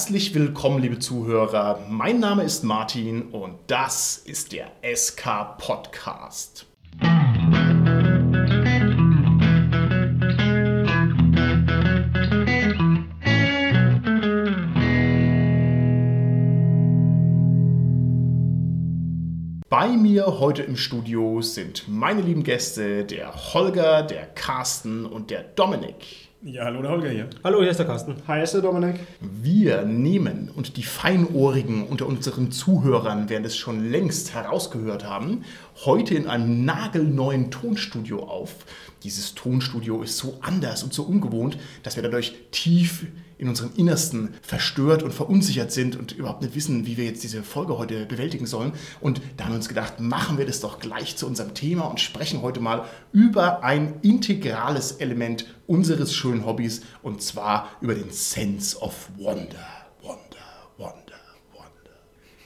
Herzlich willkommen, liebe Zuhörer. Mein Name ist Martin und das ist der SK Podcast. Bei mir heute im Studio sind meine lieben Gäste, der Holger, der Carsten und der Dominik. Ja, hallo, der Holger hier. Hallo, hier ist der Carsten. Hi, hier ist der Dominik. Wir nehmen, und die Feinohrigen unter unseren Zuhörern werden es schon längst herausgehört haben, heute in einem nagelneuen Tonstudio auf. Dieses Tonstudio ist so anders und so ungewohnt, dass wir dadurch tief in unserem Innersten verstört und verunsichert sind und überhaupt nicht wissen, wie wir jetzt diese Folge heute bewältigen sollen. Und da haben wir uns gedacht, machen wir das doch gleich zu unserem Thema und sprechen heute mal über ein integrales Element unseres schönen Hobbys und zwar über den Sense of Wonder. Wonder, Wonder, Wonder.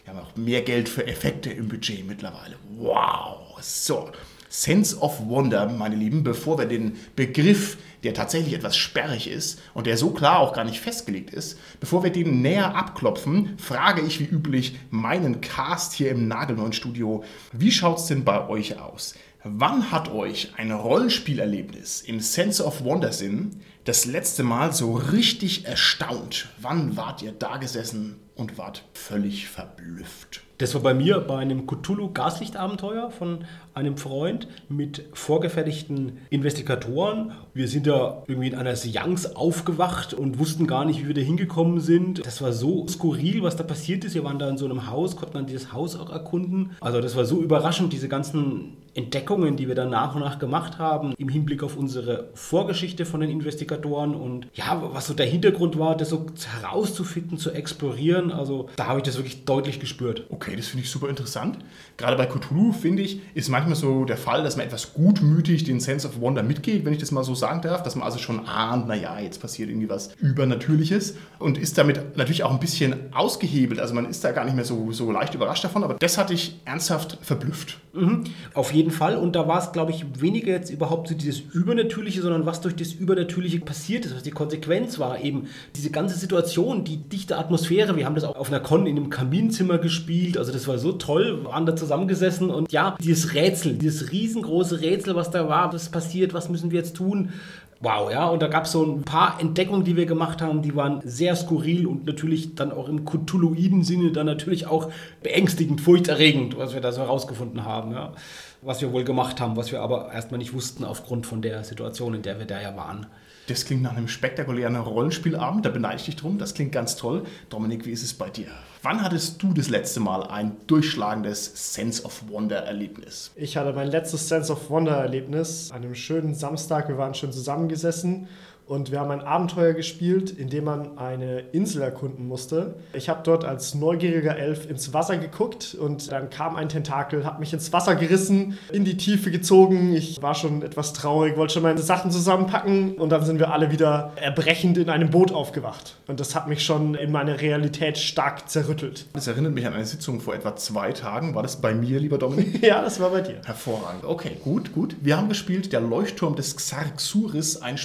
Wir haben auch mehr Geld für Effekte im Budget mittlerweile. Wow. So. Sense of Wonder, meine Lieben, bevor wir den Begriff, der tatsächlich etwas sperrig ist und der so klar auch gar nicht festgelegt ist, bevor wir den näher abklopfen, frage ich wie üblich meinen Cast hier im Nagelneuen Studio, wie schaut es denn bei euch aus? Wann hat euch ein Rollenspielerlebnis im Sense of Wonder Sinn das letzte Mal so richtig erstaunt? Wann wart ihr da gesessen und wart völlig verblüfft? Das war bei mir bei einem Cthulhu Gaslichtabenteuer von einem Freund mit vorgefertigten Investigatoren. Wir sind da irgendwie in einer Seance aufgewacht und wussten gar nicht, wie wir da hingekommen sind. Das war so skurril, was da passiert ist. Wir waren da in so einem Haus, konnten dann dieses Haus auch erkunden. Also das war so überraschend, diese ganzen Entdeckungen, die wir dann nach und nach gemacht haben, im Hinblick auf unsere Vorgeschichte von den Investigatoren und ja, was so der Hintergrund war, das so herauszufinden, zu explorieren. Also da habe ich das wirklich deutlich gespürt. Okay, das finde ich super interessant. Gerade bei Cthulhu, finde ich, ist manchmal so der Fall, dass man etwas gutmütig den Sense of Wonder mitgeht, wenn ich das mal so sagen darf, dass man also schon ahnt, naja, jetzt passiert irgendwie was Übernatürliches und ist damit natürlich auch ein bisschen ausgehebelt. Also man ist da gar nicht mehr so, so leicht überrascht davon, aber das hatte ich ernsthaft verblüfft. Mhm, auf jeden Fall. Und da war es, glaube ich, weniger jetzt überhaupt so dieses Übernatürliche, sondern was durch das Übernatürliche passiert ist, was die Konsequenz war. Eben diese ganze Situation, die dichte Atmosphäre. Wir haben das auch auf einer Con in einem Kaminzimmer gespielt. Also das war so toll. Waren da zusammengesessen und ja, dieses Rätsel, dieses riesengroße Rätsel, was da war, was passiert, was müssen wir jetzt tun? Wow, ja, und da gab es so ein paar Entdeckungen, die wir gemacht haben, die waren sehr skurril und natürlich dann auch im Cthulhuiden Sinne dann natürlich auch beängstigend, furchterregend, was wir da so herausgefunden haben, ja. Was wir wohl gemacht haben, was wir aber erstmal nicht wussten aufgrund von der Situation, in der wir da ja waren. Das klingt nach einem spektakulären Rollenspielabend, da beneide ich dich drum. Das klingt ganz toll. Dominik, wie ist es bei dir? Wann hattest du das letzte Mal ein durchschlagendes Sense of Wonder-Erlebnis? Ich hatte mein letztes Sense of Wonder-Erlebnis an einem schönen Samstag. Wir waren schön zusammengesessen und wir haben ein Abenteuer gespielt, in dem man eine Insel erkunden musste. Ich habe dort als neugieriger Elf ins Wasser geguckt und dann kam ein Tentakel, hat mich ins Wasser gerissen, in die Tiefe gezogen. Ich war schon etwas traurig, wollte schon meine Sachen zusammenpacken und dann sind wir alle wieder erbrechend in einem Boot aufgewacht. Und das hat mich schon in meiner Realität stark zerrüttelt. Das erinnert mich an eine Sitzung vor etwa zwei Tagen. War das bei mir, lieber Dominik? ja, das war bei dir. Hervorragend. Okay, gut, gut. Wir haben gespielt Der Leuchtturm des Xarxuris, ein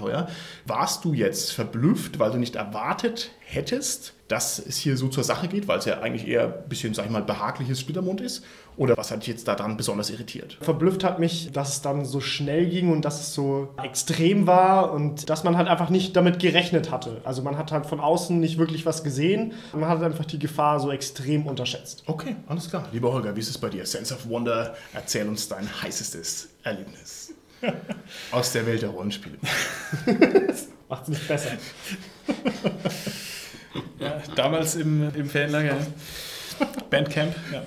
Splittermond-Abenteuer. Warst du jetzt verblüfft, weil du nicht erwartet hättest, dass es hier so zur Sache geht, weil es ja eigentlich eher ein bisschen, sag ich mal, behagliches Splittermond ist? Oder was hat dich jetzt daran besonders irritiert? Verblüfft hat mich, dass es dann so schnell ging und dass es so extrem war und dass man halt einfach nicht damit gerechnet hatte. Also man hat halt von außen nicht wirklich was gesehen. Man hat einfach die Gefahr so extrem unterschätzt. Okay, alles klar. Lieber Holger, wie ist es bei dir? Sense of Wonder, erzähl uns dein heißestes Erlebnis. Aus der Welt der Rollenspiele. Macht es nicht besser. Ja, damals im, im Ferienlager, Bandcamp, ja.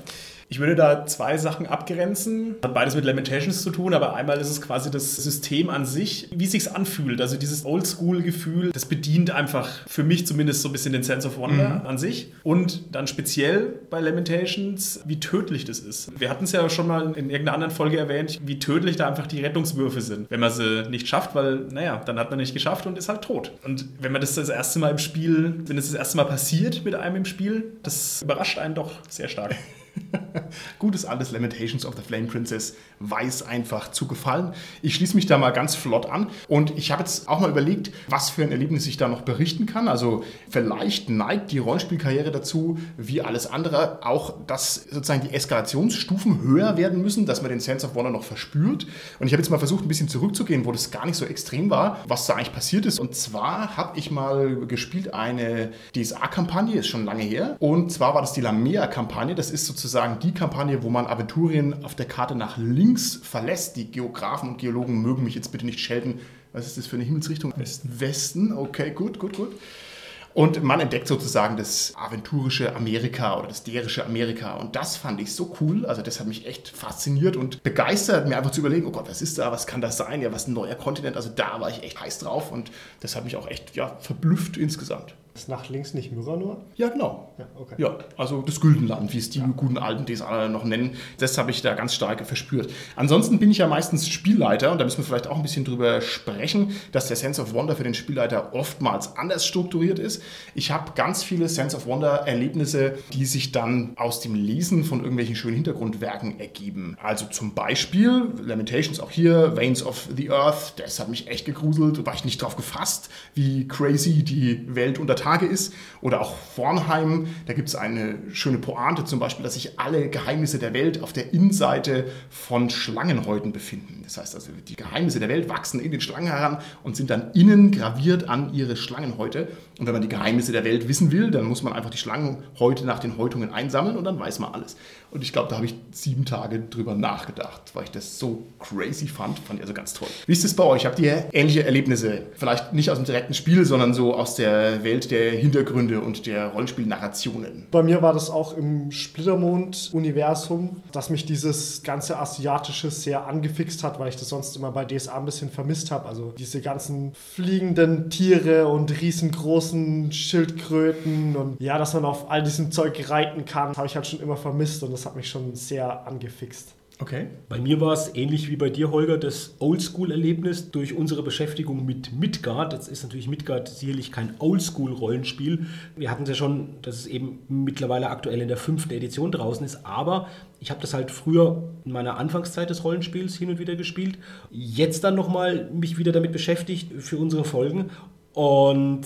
Ich würde da zwei Sachen abgrenzen. Hat beides mit Lamentations zu tun, aber einmal ist es quasi das System an sich, wie es sich anfühlt. Also dieses Oldschool-Gefühl, das bedient einfach für mich zumindest so ein bisschen den Sense of Wonder mhm. an sich. Und dann speziell bei Lamentations, wie tödlich das ist. Wir hatten es ja schon mal in irgendeiner anderen Folge erwähnt, wie tödlich da einfach die Rettungswürfe sind. Wenn man sie nicht schafft, weil, naja, dann hat man nicht geschafft und ist halt tot. Und wenn man das das erste Mal im Spiel, wenn das das erste Mal passiert mit einem im Spiel, das überrascht einen doch sehr stark. Gutes altes Lamentations of the Flame Princess weiß einfach zu gefallen. Ich schließe mich da mal ganz flott an und ich habe jetzt auch mal überlegt, was für ein Erlebnis ich da noch berichten kann. Also vielleicht neigt die Rollenspielkarriere dazu, wie alles andere, auch dass sozusagen die Eskalationsstufen höher werden müssen, dass man den Sense of Wonder noch verspürt. Und ich habe jetzt mal versucht, ein bisschen zurückzugehen, wo das gar nicht so extrem war, was da eigentlich passiert ist. Und zwar habe ich mal gespielt eine DSA-Kampagne, ist schon lange her. Und zwar war das die Lamea-Kampagne. Das ist sozusagen die Kampagne, wo man Aventurien auf der Karte nach links verlässt. Die Geografen und Geologen mögen mich jetzt bitte nicht schelten. Was ist das für eine Himmelsrichtung? Westen. Westen, okay, gut, gut, gut. Und man entdeckt sozusagen das aventurische Amerika oder das derische Amerika. Und das fand ich so cool. Also das hat mich echt fasziniert und begeistert, mir einfach zu überlegen, oh Gott, was ist da, was kann das sein? Ja, was ein neuer Kontinent. Also da war ich echt heiß drauf und das hat mich auch echt ja, verblüfft insgesamt. Ist nach links nicht Myranor? Ja, genau. Ja, okay. Ja, also das Güldenland, wie es die guten alten DSA noch nennen. Das habe ich da ganz stark verspürt. Ansonsten bin ich ja meistens Spielleiter und da müssen wir vielleicht auch ein bisschen drüber sprechen, dass der Sense of Wonder für den Spielleiter oftmals anders strukturiert ist. Ich habe ganz viele Sense of Wonder Erlebnisse, die sich dann aus dem Lesen von irgendwelchen schönen Hintergrundwerken ergeben. Also zum Beispiel Lamentations auch hier, Veins of the Earth, das hat mich echt gegruselt, war ich nicht drauf gefasst, wie crazy die Welt unter Tage ist. Oder auch Vornheim, da gibt es eine schöne Pointe zum Beispiel, dass sich alle Geheimnisse der Welt auf der Innenseite von Schlangenhäuten befinden. Das heißt also, die Geheimnisse der Welt wachsen in den Schlangen heran und sind dann innen graviert an ihre Schlangenhäute. Und wenn man die Geheimnisse der Welt wissen will, dann muss man einfach die Schlangenhäute nach den Häutungen einsammeln und dann weiß man alles. Und ich glaube, da habe ich sieben Tage drüber nachgedacht, weil ich das so crazy fand. Fand ich also ganz toll. Wie ist es bei euch? Habt ihr ähnliche Erlebnisse? Vielleicht nicht aus dem direkten Spiel, sondern so aus der Welt der Hintergründe und der Rollenspielnarrationen? Bei mir war das auch im Splittermond-Universum, dass mich dieses ganze Asiatische sehr angefixt hat, weil ich das sonst immer bei DSA ein bisschen vermisst habe. Also diese ganzen fliegenden Tiere und riesengroßen Schildkröten und ja, dass man auf all diesem Zeug reiten kann, habe ich halt schon immer vermisst und das hat mich schon sehr angefixt. Okay. Bei mir war es ähnlich wie bei dir, Holger, das Oldschool-Erlebnis durch unsere Beschäftigung mit Midgard. Jetzt ist natürlich Midgard sicherlich kein Oldschool-Rollenspiel. Wir hatten es ja schon, dass es eben mittlerweile aktuell in der fünften Edition draußen ist, aber ich habe das halt früher in meiner Anfangszeit des Rollenspiels hin und wieder gespielt. Jetzt dann nochmal mich wieder damit beschäftigt für unsere Folgen und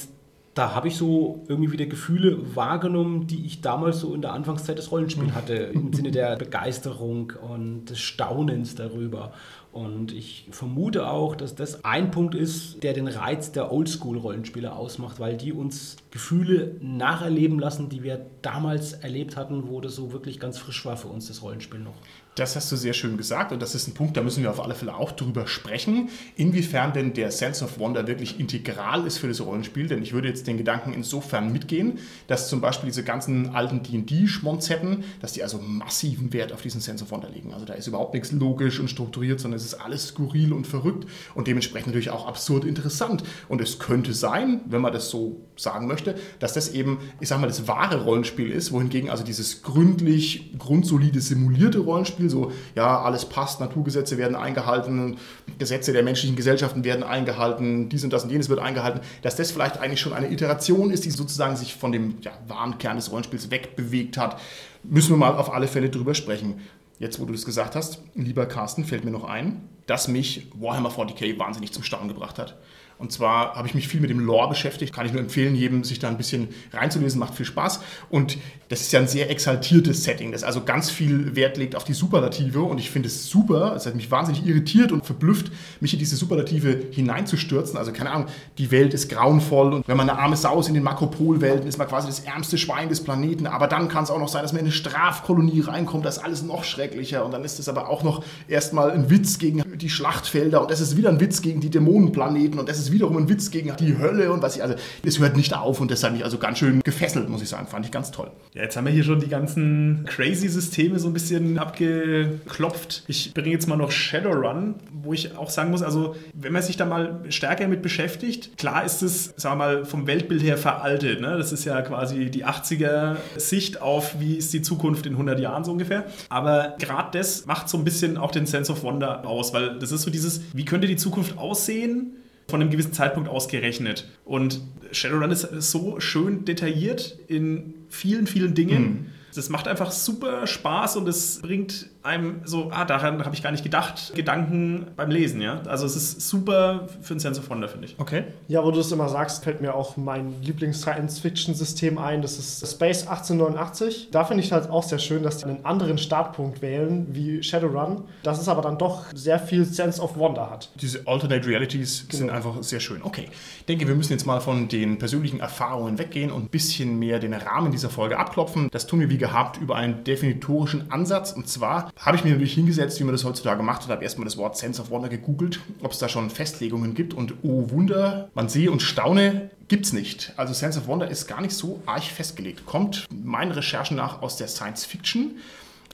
da habe ich so irgendwie wieder Gefühle wahrgenommen, die ich damals so in der Anfangszeit des Rollenspiels hatte, im Sinne der Begeisterung und des Staunens darüber. Und ich vermute auch, dass das ein Punkt ist, der den Reiz der Oldschool-Rollenspieler ausmacht, weil die uns Gefühle nacherleben lassen, die wir damals erlebt hatten, wo das so wirklich ganz frisch war für uns, das Rollenspiel noch. Das hast du sehr schön gesagt und das ist ein Punkt, da müssen wir auf alle Fälle auch drüber sprechen, inwiefern denn der Sense of Wonder wirklich integral ist für das Rollenspiel. Denn ich würde jetzt den Gedanken insofern mitgehen, dass zum Beispiel diese ganzen alten D&D-Schmonzetten, dass die also massiven Wert auf diesen Sense of Wonder legen. Also da ist überhaupt nichts logisch und strukturiert, sondern es ist alles skurril und verrückt und dementsprechend natürlich auch absurd interessant. Und es könnte sein, wenn man das so sagen möchte, dass das eben, ich sag mal, das wahre Rollenspiel ist, wohingegen also dieses gründlich, grundsolide, simulierte Rollenspiel, so, ja, alles passt, Naturgesetze werden eingehalten, Gesetze der menschlichen Gesellschaften werden eingehalten, dies und das und jenes wird eingehalten, dass das vielleicht eigentlich schon eine Iteration ist, die sozusagen sich von dem ja, wahren Kern des Rollenspiels wegbewegt hat. Müssen wir mal auf alle Fälle drüber sprechen. Jetzt, wo du das gesagt hast, lieber Carsten, fällt mir noch ein, dass mich Warhammer 40k wahnsinnig zum Staunen gebracht hat. Und zwar habe ich mich viel mit dem Lore beschäftigt. Kann ich nur empfehlen, jedem sich da ein bisschen reinzulesen, macht viel Spaß. Und das ist ja ein sehr exaltiertes Setting, das also ganz viel Wert legt auf die Superlative. Und ich finde es super, es hat mich wahnsinnig irritiert und verblüfft, mich in diese Superlative hineinzustürzen. Also keine Ahnung, die Welt ist grauenvoll und wenn man eine arme Sau ist in den Makropolwelten, ist man quasi das ärmste Schwein des Planeten. Aber dann kann es auch noch sein, dass man in eine Strafkolonie reinkommt, das ist alles noch schrecklicher. Und dann ist es aber auch noch erstmal ein Witz gegen die Schlachtfelder und das ist wieder ein Witz gegen die Dämonenplaneten und das ist wiederum ein Witz gegen die Hölle und was ich, also es hört nicht auf und das hat mich also ganz schön gefesselt, muss ich sagen, fand ich ganz toll. Ja, jetzt haben wir hier schon die ganzen crazy Systeme so ein bisschen abgeklopft. Ich bringe jetzt mal noch Shadowrun, wo ich auch sagen muss, also wenn man sich da mal stärker mit beschäftigt, klar ist es, sagen wir mal, vom Weltbild her veraltet. Ne? Das ist ja quasi die 80er Sicht auf, wie ist die Zukunft in 100 Jahren so ungefähr. Aber gerade das macht so ein bisschen auch den Sense of Wonder aus, weil das ist so dieses, wie könnte die Zukunft aussehen? Von einem gewissen Zeitpunkt ausgerechnet. Und Shadowrun ist so schön detailliert in vielen, vielen Dingen. Mhm. Das macht einfach super Spaß und es bringt einem so, ah, daran habe ich gar nicht gedacht, Gedanken beim Lesen, ja. Also es ist super für ein Sense of Wonder, finde ich. Okay. Ja, wo du es immer sagst, fällt mir auch mein Lieblings-Science-Fiction-System ein. Das ist Space 1889. Da finde ich halt auch sehr schön, dass die einen anderen Startpunkt wählen wie Shadowrun. Das ist aber dann doch sehr viel Sense of Wonder hat. Diese Alternate Realities sind einfach sehr schön. Okay, ich denke, wir müssen jetzt mal von den persönlichen Erfahrungen weggehen und ein bisschen mehr den Rahmen dieser Folge abklopfen. Das tun wir wie gehabt über einen definitorischen Ansatz. Und zwar habe ich mir natürlich hingesetzt, wie man das heutzutage macht, und habe erstmal das Wort Sense of Wonder gegoogelt, ob es da schon Festlegungen gibt. Und oh Wunder, man sehe und staune, gibt es nicht. Also Sense of Wonder ist gar nicht so arg festgelegt. Kommt meinen Recherchen nach aus der Science Fiction.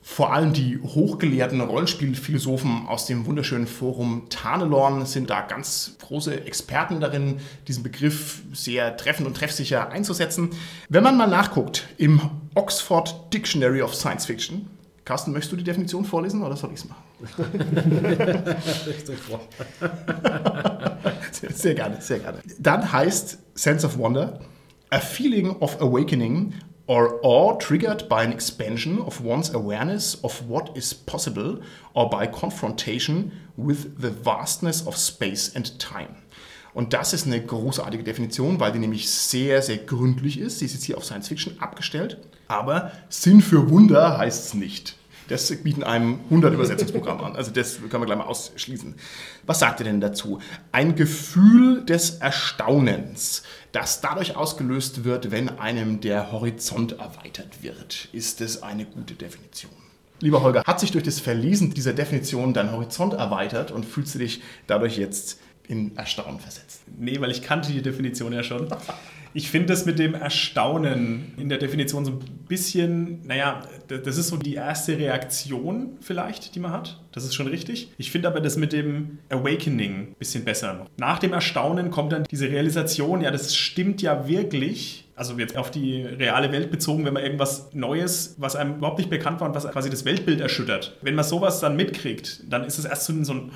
Vor allem die hochgelehrten Rollenspielphilosophen aus dem wunderschönen Forum Tarnelorn sind da ganz große Experten darin, diesen Begriff sehr treffend und treffsicher einzusetzen. Wenn man mal nachguckt im Oxford Dictionary of Science Fiction, Carsten, möchtest du die Definition vorlesen oder soll ich es machen? sehr, sehr gerne, sehr gerne. Dann heißt Sense of Wonder a feeling of awakening or awe triggered by an expansion of one's awareness of what is possible or by confrontation with the vastness of space and time. Und das ist eine großartige Definition, weil die nämlich sehr, sehr gründlich ist. Sie ist jetzt hier auf Science Fiction abgestellt. Aber Sinn für Wunder heißt es nicht. Das bieten einem 100 Übersetzungsprogramme an. Also das können wir gleich mal ausschließen. Was sagt ihr denn dazu? Ein Gefühl des Erstaunens, das dadurch ausgelöst wird, wenn einem der Horizont erweitert wird. Ist es eine gute Definition? Lieber Holger, hat sich durch das Verlesen dieser Definition dein Horizont erweitert und fühlst du dich dadurch jetzt in Erstaunen versetzt? Nee, weil ich kannte die Definition ja schon. Ich finde das mit dem Erstaunen in der Definition so ein bisschen, naja, das ist so die erste Reaktion vielleicht, die man hat. Das ist schon richtig. Ich finde aber das mit dem Awakening ein bisschen besser. Nach dem Erstaunen kommt dann diese Realisation, ja, das stimmt ja wirklich. Also jetzt auf die reale Welt bezogen, wenn man irgendwas Neues, was einem überhaupt nicht bekannt war und was quasi das Weltbild erschüttert. Wenn man sowas dann mitkriegt, dann ist es erst so ein,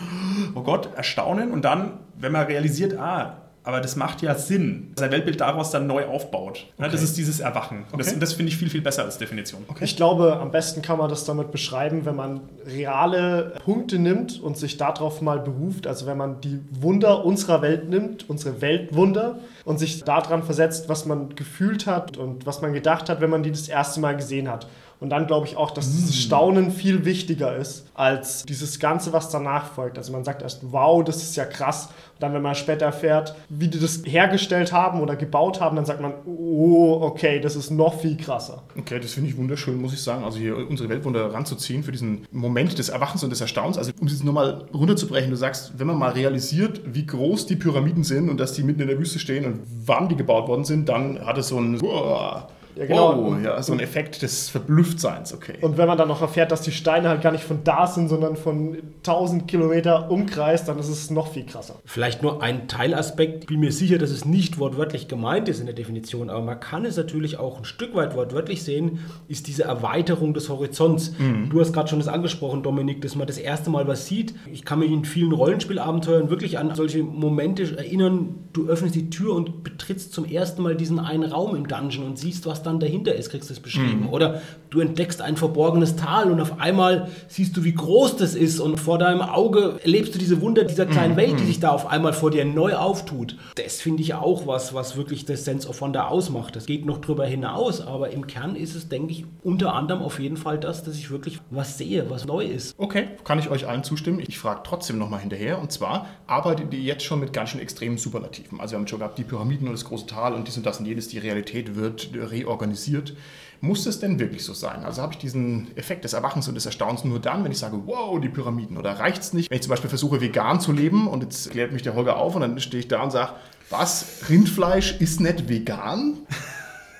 oh Gott, Erstaunen und dann, wenn man realisiert, ah, aber das macht ja Sinn, dass ein Weltbild daraus dann neu aufbaut. Okay. Das ist dieses Erwachen. Und das, das finde ich viel, viel besser als Definition. Okay. Ich glaube, am besten kann man das damit beschreiben, wenn man reale Punkte nimmt und sich darauf mal beruft. Also wenn man die Wunder unserer Welt nimmt, unsere Weltwunder, und sich daran versetzt, was man gefühlt hat und was man gedacht hat, wenn man die das erste Mal gesehen hat. Und dann glaube ich auch, dass dieses mm. Staunen viel wichtiger ist als dieses Ganze, was danach folgt. Also man sagt erst, wow, das ist ja krass. Und dann, wenn man später erfährt, wie die das hergestellt haben oder gebaut haben, dann sagt man, oh, okay, das ist noch viel krasser. Okay, das finde ich wunderschön, muss ich sagen. Also hier unsere Weltwunder ranzuziehen für diesen Moment des Erwachens und des Erstaunens. Also um es nochmal runterzubrechen, du sagst, wenn man mal realisiert, wie groß die Pyramiden sind und dass die mitten in der Wüste stehen und wann die gebaut worden sind, dann hat es so ein... Uah, ja, genau. Oh, ja, so ein Effekt des Verblüfftseins, okay. Und wenn man dann noch erfährt, dass die Steine halt gar nicht von da sind, sondern von 1000 Kilometer Umkreis, dann ist es noch viel krasser. Vielleicht nur ein Teilaspekt. Ich bin mir sicher, dass es nicht wortwörtlich gemeint ist in der Definition, aber man kann es natürlich auch ein Stück weit wortwörtlich sehen, ist diese Erweiterung des Horizonts. Mhm. Du hast gerade schon das angesprochen, Dominik, dass man das erste Mal was sieht. Ich kann mich in vielen Rollenspielabenteuern wirklich an solche Momente erinnern. Du öffnest die Tür und betrittst zum ersten Mal diesen einen Raum im Dungeon und siehst, was da dann dahinter ist, kriegst du es beschrieben. Mhm. Oder du entdeckst ein verborgenes Tal und auf einmal siehst du, wie groß das ist und vor deinem Auge erlebst du diese Wunder dieser kleinen mhm. Welt, die mhm. sich da auf einmal vor dir neu auftut. Das finde ich auch was, was wirklich das Sense of Wonder ausmacht. Das geht noch drüber hinaus, aber im Kern ist es, denke ich, unter anderem auf jeden Fall das, dass ich wirklich was sehe, was neu ist. Okay, kann ich euch allen zustimmen. Ich frage trotzdem nochmal hinterher und zwar arbeitet ihr jetzt schon mit ganz schön extremen Superlativen. Also wir haben schon gehabt, die Pyramiden und das große Tal und dies und das und jedes, die Realität wird reorganisiert organisiert. Muss es denn wirklich so sein? Also habe ich diesen Effekt des Erwachens und des Erstaunens nur dann, wenn ich sage, wow, die Pyramiden? Oder reicht es nicht, wenn ich zum Beispiel versuche, vegan zu leben und jetzt klärt mich der Holger auf und dann stehe ich da und sage, was, Rindfleisch ist nicht vegan?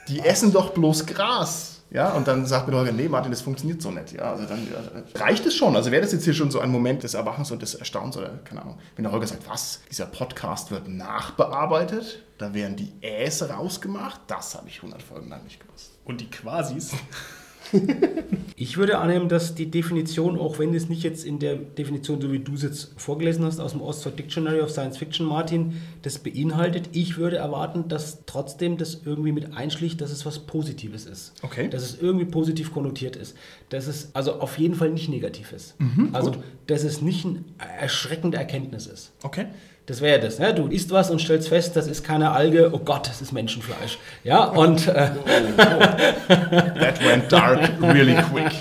Die essen doch bloß Gras. Ja, und dann sagt mir der Holger, nee, Martin, das funktioniert so nicht. Ja, also dann ja, reicht es schon. Also wäre das jetzt hier schon so ein Moment des Erwachens und des Erstaunens oder keine Ahnung. Wenn der Holger sagt, was, dieser Podcast wird nachbearbeitet, da werden die Äs rausgemacht, das habe ich 100 Folgen lang nicht gewusst. Und die Quasis. Ich würde annehmen, dass die Definition, auch wenn es nicht jetzt in der Definition, so wie du es jetzt vorgelesen hast, aus dem Oxford Dictionary of Science Fiction, Martin, das beinhaltet, ich würde erwarten, dass trotzdem das irgendwie mit einschlicht, dass es was Positives ist. Okay. Dass es irgendwie positiv konnotiert ist. Dass es also auf jeden Fall nicht negativ ist. also, dass es nicht eine erschreckende Erkenntnis ist. Okay. Das wäre das. Ne? Du isst was und stellst fest, das ist keine Alge. Oh Gott, das ist Menschenfleisch. Ja, und äh, That went dark really quick.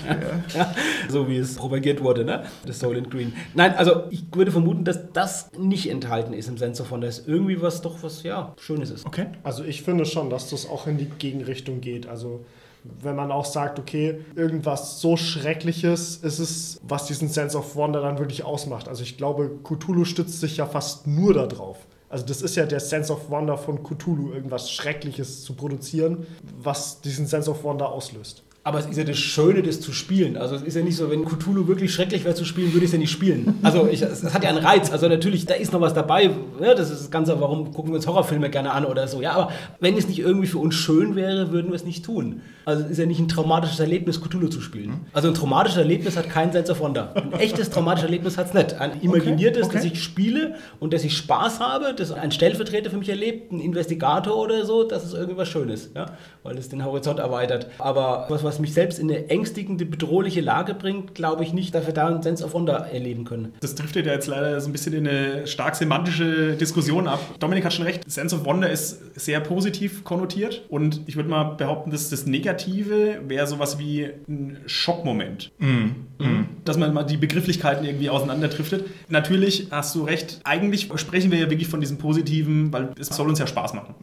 Ja. so wie es propagiert wurde, ne? Das Soul and Green. Nein, also ich würde vermuten, dass das nicht enthalten ist im Sensor von, dass irgendwie was doch was, ja, Schönes ist. Okay. Also ich finde schon, dass das auch in die Gegenrichtung geht. Also wenn man auch sagt, okay, irgendwas so Schreckliches ist es, was diesen Sense of Wonder dann wirklich ausmacht. Also ich glaube, Cthulhu stützt sich ja fast nur darauf. Also das ist ja der Sense of Wonder von Cthulhu, irgendwas Schreckliches zu produzieren, was diesen Sense of Wonder auslöst. Aber es ist ja das Schöne, das zu spielen. Also es ist ja nicht so, wenn Cthulhu wirklich schrecklich wäre zu spielen, würde ich es ja nicht spielen. Also ich, es, es hat ja einen Reiz. Also natürlich, da ist noch was dabei. Ja, das ist das Ganze, warum gucken wir uns Horrorfilme gerne an oder so. Ja, aber wenn es nicht irgendwie für uns schön wäre, würden wir es nicht tun. Also es ist ja nicht ein traumatisches Erlebnis, Cthulhu zu spielen. Also ein traumatisches Erlebnis hat keinen Sense of Wonder. Ein echtes traumatisches Erlebnis hat es nicht. Ein imaginiertes, okay. dass ich spiele und dass ich Spaß habe, dass ein Stellvertreter für mich erlebt, ein Investigator oder so, das ist irgendwas Schönes. Ja? Weil es den Horizont erweitert. Aber was, was mich selbst in eine ängstigende, bedrohliche Lage bringt, glaube ich nicht, dass wir da einen Sense of Wonder erleben können. Das driftet ja jetzt leider so ein bisschen in eine stark semantische Diskussion ab. Dominik hat schon recht, Sense of Wonder ist sehr positiv konnotiert und ich würde mal behaupten, dass das Negative wäre sowas wie ein Schockmoment. Dass man mal die Begrifflichkeiten irgendwie auseinanderdriftet. Natürlich hast du recht, eigentlich sprechen wir ja wirklich von diesem Positiven, weil es soll uns ja Spaß machen.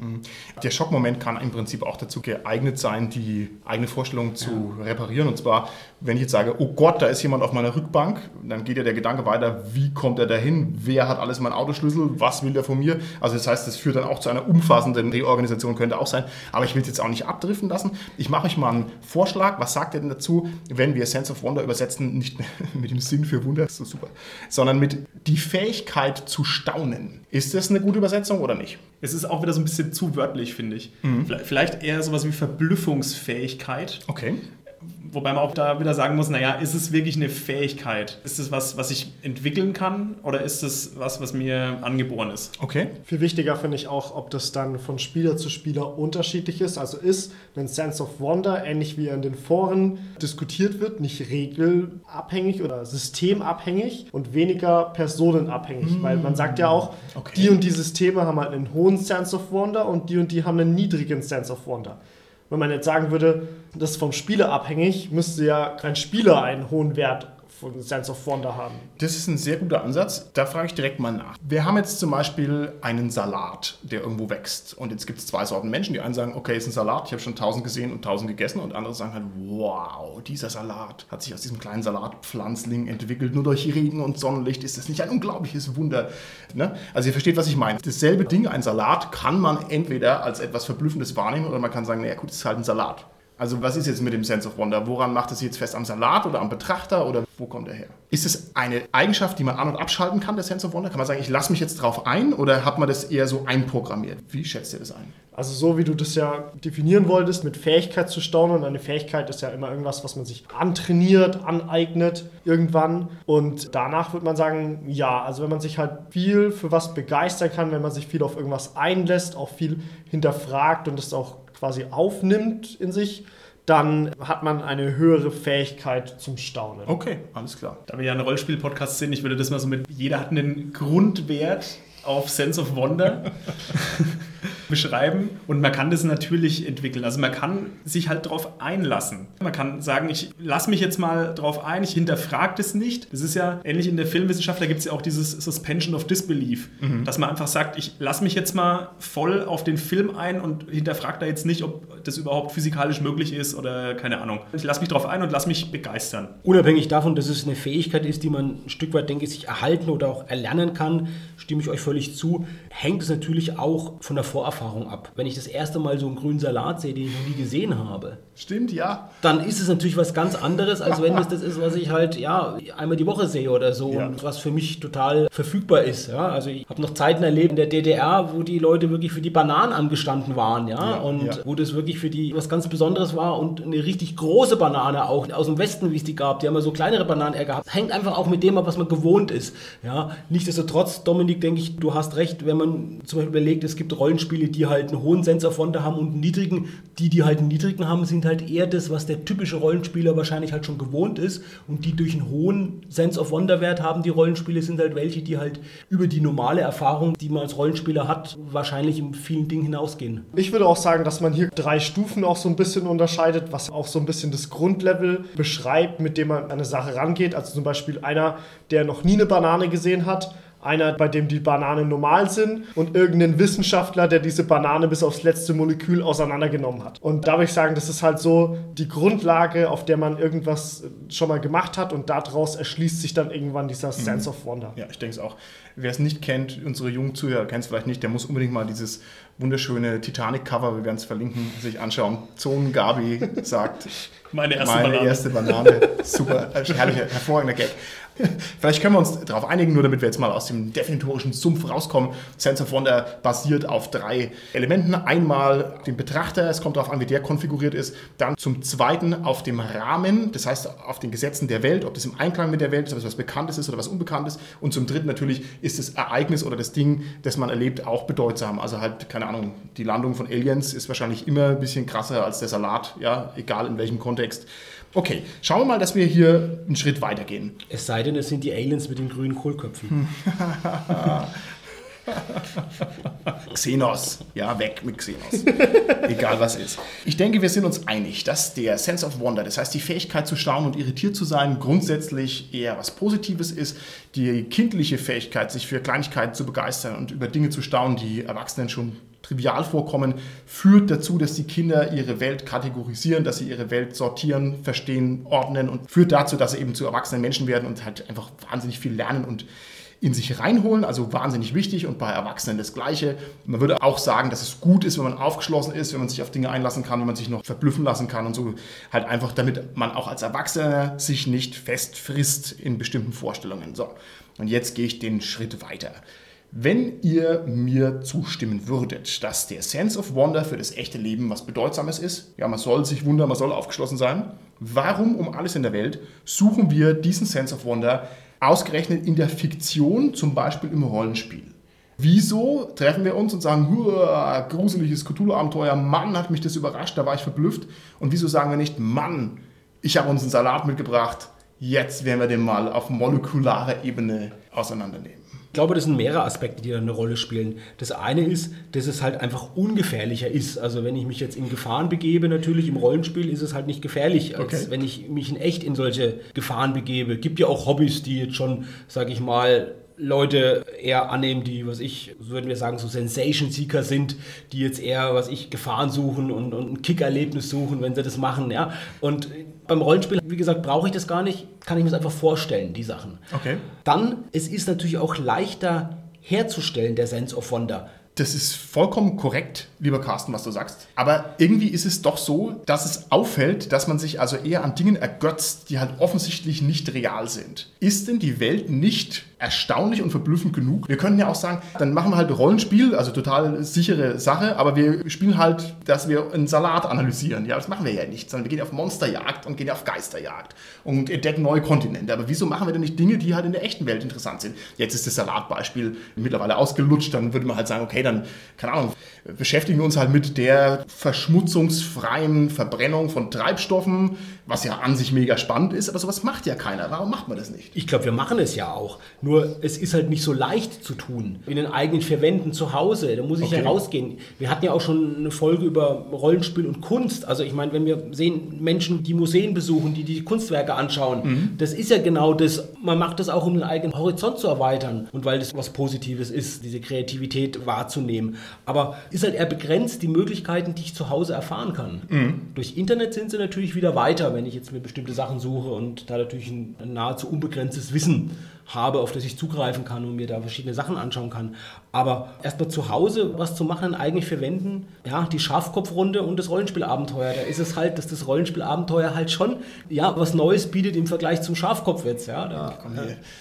Der Schockmoment kann im Prinzip auch dazu geeignet sein, die eigene Vorstellung zu reparieren. Und zwar, wenn ich jetzt sage, oh Gott, da ist jemand auf meiner Rückbank, dann geht ja der Gedanke weiter, wie kommt er dahin? Wer hat alles meinen Autoschlüssel? Was will der von mir? Also das heißt, das führt dann auch zu einer umfassenden Reorganisation, könnte auch sein. Aber ich will es jetzt auch nicht abdriften lassen. Ich mache euch mal einen Vorschlag. Was sagt ihr denn dazu, wenn wir Sense of Wonder übersetzen, nicht mit dem Sinn für Wunder, ist so super, sondern mit die Fähigkeit zu staunen? Ist das eine gute Übersetzung oder nicht? Es ist auch wieder so ein bisschen zu wörtlich, finde ich. Vielleicht- Vielleicht eher sowas wie Verblüffungsfähigkeit. Okay. Wobei man auch da wieder sagen muss, naja, ist es wirklich eine Fähigkeit? Ist es was, was ich entwickeln kann oder ist es was, was mir angeboren ist? Okay. Viel wichtiger finde ich auch, ob das dann von Spieler zu Spieler unterschiedlich ist. Also ist ein Sense of Wonder, ähnlich wie in den Foren diskutiert wird, nicht regelabhängig oder systemabhängig und weniger personenabhängig. Weil man sagt ja auch, Okay. die und die Systeme haben halt einen hohen Sense of Wonder und die und die haben einen niedrigen Sense of Wonder. Wenn man jetzt sagen würde, das ist vom Spieler abhängig, müsste ja kein Spieler einen hohen Wert von Sense of Wonder haben. Das ist ein sehr guter Ansatz. Da frage ich direkt mal nach. Wir haben jetzt zum Beispiel einen Salat, der irgendwo wächst. Und jetzt gibt es zwei Sorten Menschen. Die einen sagen, okay, ist ein Salat, ich habe schon tausend gesehen und tausend gegessen. Und andere sagen halt, wow, dieser Salat hat sich aus diesem kleinen Salatpflanzling entwickelt. Nur durch Regen und Sonnenlicht ist das nicht ein unglaubliches Wunder. Ne? Also ihr versteht, was ich meine. Dasselbe Ding, ein Salat, kann man entweder als etwas Verblüffendes wahrnehmen oder man kann sagen, naja gut, es ist halt ein Salat. Also was ist jetzt mit dem Sense of Wonder? Woran macht es jetzt fest? Am Salat oder am Betrachter oder wo kommt er her? Ist es eine Eigenschaft, die man an- und abschalten kann, der Sense of Wonder? Kann man sagen, ich lasse mich jetzt drauf ein oder hat man das eher so einprogrammiert? Wie schätzt ihr das ein? Also so wie du das ja definieren wolltest, mit Fähigkeit zu staunen. Und eine Fähigkeit ist ja immer irgendwas, was man sich antrainiert, aneignet irgendwann. Und danach würde man sagen, ja, also wenn man sich halt viel für was begeistern kann, wenn man sich viel auf irgendwas einlässt, auch viel hinterfragt und das auch quasi aufnimmt in sich, dann hat man eine höhere Fähigkeit zum Staunen. Okay, alles klar. Da wir ja ein Rollspiel-Podcast sind, ich würde das mal so mit, jeder hat einen Grundwert auf Sense of Wonder beschreiben und man kann das natürlich entwickeln. Also man kann sich halt darauf einlassen. Man kann sagen, ich lasse mich jetzt mal drauf ein, ich hinterfrage das nicht. Das ist ja ähnlich in der Filmwissenschaft, da gibt es ja auch dieses Suspension of Disbelief, dass man einfach sagt, ich lasse mich jetzt mal voll auf den Film ein und hinterfrage da jetzt nicht, ob das überhaupt physikalisch möglich ist oder keine Ahnung. Ich lasse mich drauf ein und lasse mich begeistern. Unabhängig davon, dass es eine Fähigkeit ist, die man ein Stück weit, denke ich, sich erhalten oder auch erlernen kann, stimme ich euch völlig zu, hängt es natürlich auch von der Vorerfahrung ab. Wenn ich das erste Mal so einen grünen Salat sehe, den ich noch nie gesehen habe, Stimmt, ja. dann ist es natürlich was ganz anderes, als wenn es das ist, was ich halt ja einmal die Woche sehe oder so Ja. und was für mich total verfügbar ist. Ja? Also ich habe noch Zeiten erlebt in der DDR, wo die Leute wirklich für die Bananen angestanden waren, ja, Ja, und ja. wo das wirklich für die was ganz Besonderes war und eine richtig große Banane auch aus dem Westen, wie es die gab, die haben ja so kleinere Bananen eher gehabt. Hängt einfach auch mit dem ab, was man gewohnt ist. Ja, nichtsdestotrotz, Dominik, denke ich, du hast recht, wenn man zum Beispiel überlegt, es gibt Rollenspiele, die halt einen hohen Sense of Wonder haben und einen niedrigen. Die, die halt einen niedrigen haben, sind halt eher das, was der typische Rollenspieler wahrscheinlich halt schon gewohnt ist. Und die durch einen hohen Sense of Wonder Wert haben, die Rollenspiele, sind halt welche, die halt über die normale Erfahrung, die man als Rollenspieler hat, wahrscheinlich in vielen Dingen hinausgehen. Ich würde auch sagen, dass man hier drei Stufen auch so ein bisschen unterscheidet, was auch so ein bisschen das Grundlevel beschreibt, mit dem man an eine Sache rangeht. Also zum Beispiel einer, der noch nie eine Banane gesehen hat, einer, bei dem die Bananen normal sind und irgendein Wissenschaftler, der diese Banane bis aufs letzte Molekül auseinandergenommen hat. Und da würde ich sagen, das ist halt so die Grundlage, auf der man irgendwas schon mal gemacht hat und daraus erschließt sich dann irgendwann dieser Sense of Wonder. Ja, ich denke es auch. Wer es nicht kennt, unsere jungen Zuhörer kennen es vielleicht nicht, der muss unbedingt mal dieses wunderschöne Titanic-Cover, wir werden es verlinken, sich anschauen. Zonen Gabi sagt, Meine erste meine Banane. erste Banane. Super, äh, herrlicher, hervorragender Gag. Vielleicht können wir uns darauf einigen, nur damit wir jetzt mal aus dem definitorischen Sumpf rauskommen. Sense Wonder basiert auf drei Elementen. Einmal den Betrachter, es kommt darauf an, wie der konfiguriert ist. Dann zum Zweiten auf dem Rahmen, das heißt auf den Gesetzen der Welt, ob das im Einklang mit der Welt ist, ob es was Bekanntes ist oder was Unbekanntes. Und zum Dritten natürlich ist das Ereignis oder das Ding, das man erlebt, auch bedeutsam. Also halt, keine Ahnung, die Landung von Aliens ist wahrscheinlich immer ein bisschen krasser als der Salat, ja, egal in welchem Kontext. Okay, schauen wir mal, dass wir hier einen Schritt weitergehen. Es sei denn, es sind die Aliens mit den grünen Kohlköpfen. Xenos, ja, weg mit Xenos. Egal was ist. Ich denke, wir sind uns einig, dass der Sense of Wonder, das heißt die Fähigkeit zu staunen und irritiert zu sein, grundsätzlich eher was Positives ist. Die kindliche Fähigkeit, sich für Kleinigkeiten zu begeistern und über Dinge zu staunen, die Erwachsenen schon trivial vorkommen, führt dazu, dass die Kinder ihre Welt kategorisieren, dass sie ihre Welt sortieren, verstehen, ordnen und führt dazu, dass sie eben zu erwachsenen Menschen werden und halt einfach wahnsinnig viel lernen und in sich reinholen, also wahnsinnig wichtig und bei Erwachsenen das Gleiche. Man würde auch sagen, dass es gut ist, wenn man aufgeschlossen ist, wenn man sich auf Dinge einlassen kann, wenn man sich noch verblüffen lassen kann und so. Halt einfach, damit man auch als Erwachsener sich nicht festfrisst in bestimmten Vorstellungen. So, und jetzt gehe ich den Schritt weiter. Wenn ihr mir zustimmen würdet, dass der Sense of Wonder für das echte Leben was Bedeutsames ist, ja, man soll sich wundern, man soll aufgeschlossen sein, warum um alles in der Welt suchen wir diesen Sense of Wonder ausgerechnet in der Fiktion, zum Beispiel im Rollenspiel? Wieso treffen wir uns und sagen, "Huah, gruseliges Cthulhu-Abenteuer, Mann, hat mich das überrascht, da war ich verblüfft. Und wieso sagen wir nicht, Mann, ich habe uns einen Salat mitgebracht, jetzt werden wir den mal auf molekularer Ebene auseinandernehmen. Ich glaube, das sind mehrere Aspekte, die da eine Rolle spielen. Das eine ist, dass es halt einfach ungefährlicher ist. Also wenn ich mich jetzt in Gefahren begebe, natürlich im Rollenspiel ist es halt nicht gefährlich, als Okay. wenn ich mich in echt in solche Gefahren begebe. Gibt ja auch Hobbys, die jetzt schon, sage ich mal, Leute eher annehmen, die, was ich, so würden wir sagen, so Sensation-Seeker sind, die jetzt eher, was ich, Gefahren suchen und, und ein Kickerlebnis suchen, wenn sie das machen, ja. Und beim Rollenspiel, wie gesagt, brauche ich das gar nicht, kann ich mir das einfach vorstellen, die Sachen. Okay. Dann, es ist natürlich auch leichter herzustellen, der Sense of Wonder. Das ist vollkommen korrekt, lieber Carsten, was du sagst. Aber irgendwie ist es doch so, dass es auffällt, dass man sich also eher an Dingen ergötzt, die halt offensichtlich nicht real sind. Ist denn die Welt nicht erstaunlich und verblüffend genug? Wir können ja auch sagen, dann machen wir halt Rollenspiel, also total sichere Sache, aber wir spielen halt, dass wir einen Salat analysieren. Ja, das machen wir ja nicht, sondern wir gehen auf Monsterjagd und gehen auf Geisterjagd und entdecken neue Kontinente. Aber wieso machen wir denn nicht Dinge, die halt in der echten Welt interessant sind? Jetzt ist das Salatbeispiel mittlerweile ausgelutscht, dann würde man halt sagen, okay, dann, keine Ahnung, beschäftigen wir uns halt mit der verschmutzungsfreien Verbrennung von Treibstoffen, was ja an sich mega spannend ist, aber sowas macht ja keiner. Warum macht man das nicht? Ich glaube, wir machen es ja auch. Nur es ist halt nicht so leicht zu tun. In den eigenen vier Wänden zu Hause, da muss ich Okay. ja rausgehen. Wir hatten ja auch schon eine Folge über Rollenspiel und Kunst. Also ich meine, wenn wir sehen, Menschen, die Museen besuchen, die die Kunstwerke anschauen, das ist ja genau das. Man macht das auch, um den eigenen Horizont zu erweitern und weil das was Positives ist, diese Kreativität wahrzunehmen. Aber ist halt eher begrenzt die Möglichkeiten, die ich zu Hause erfahren kann. Durch Internet sind sie natürlich wieder weiter, wenn ich jetzt mir bestimmte Sachen suche und da natürlich ein, ein nahezu unbegrenztes Wissen habe, auf das ich zugreifen kann und mir da verschiedene Sachen anschauen kann. Aber erstmal zu Hause was zu machen, eigentlich verwenden, ja, die Schafkopfrunde und das Rollenspielabenteuer. Da ist es halt, dass das Rollenspielabenteuer halt schon ja, was Neues bietet im Vergleich zum Schafkopf jetzt. Ja, da,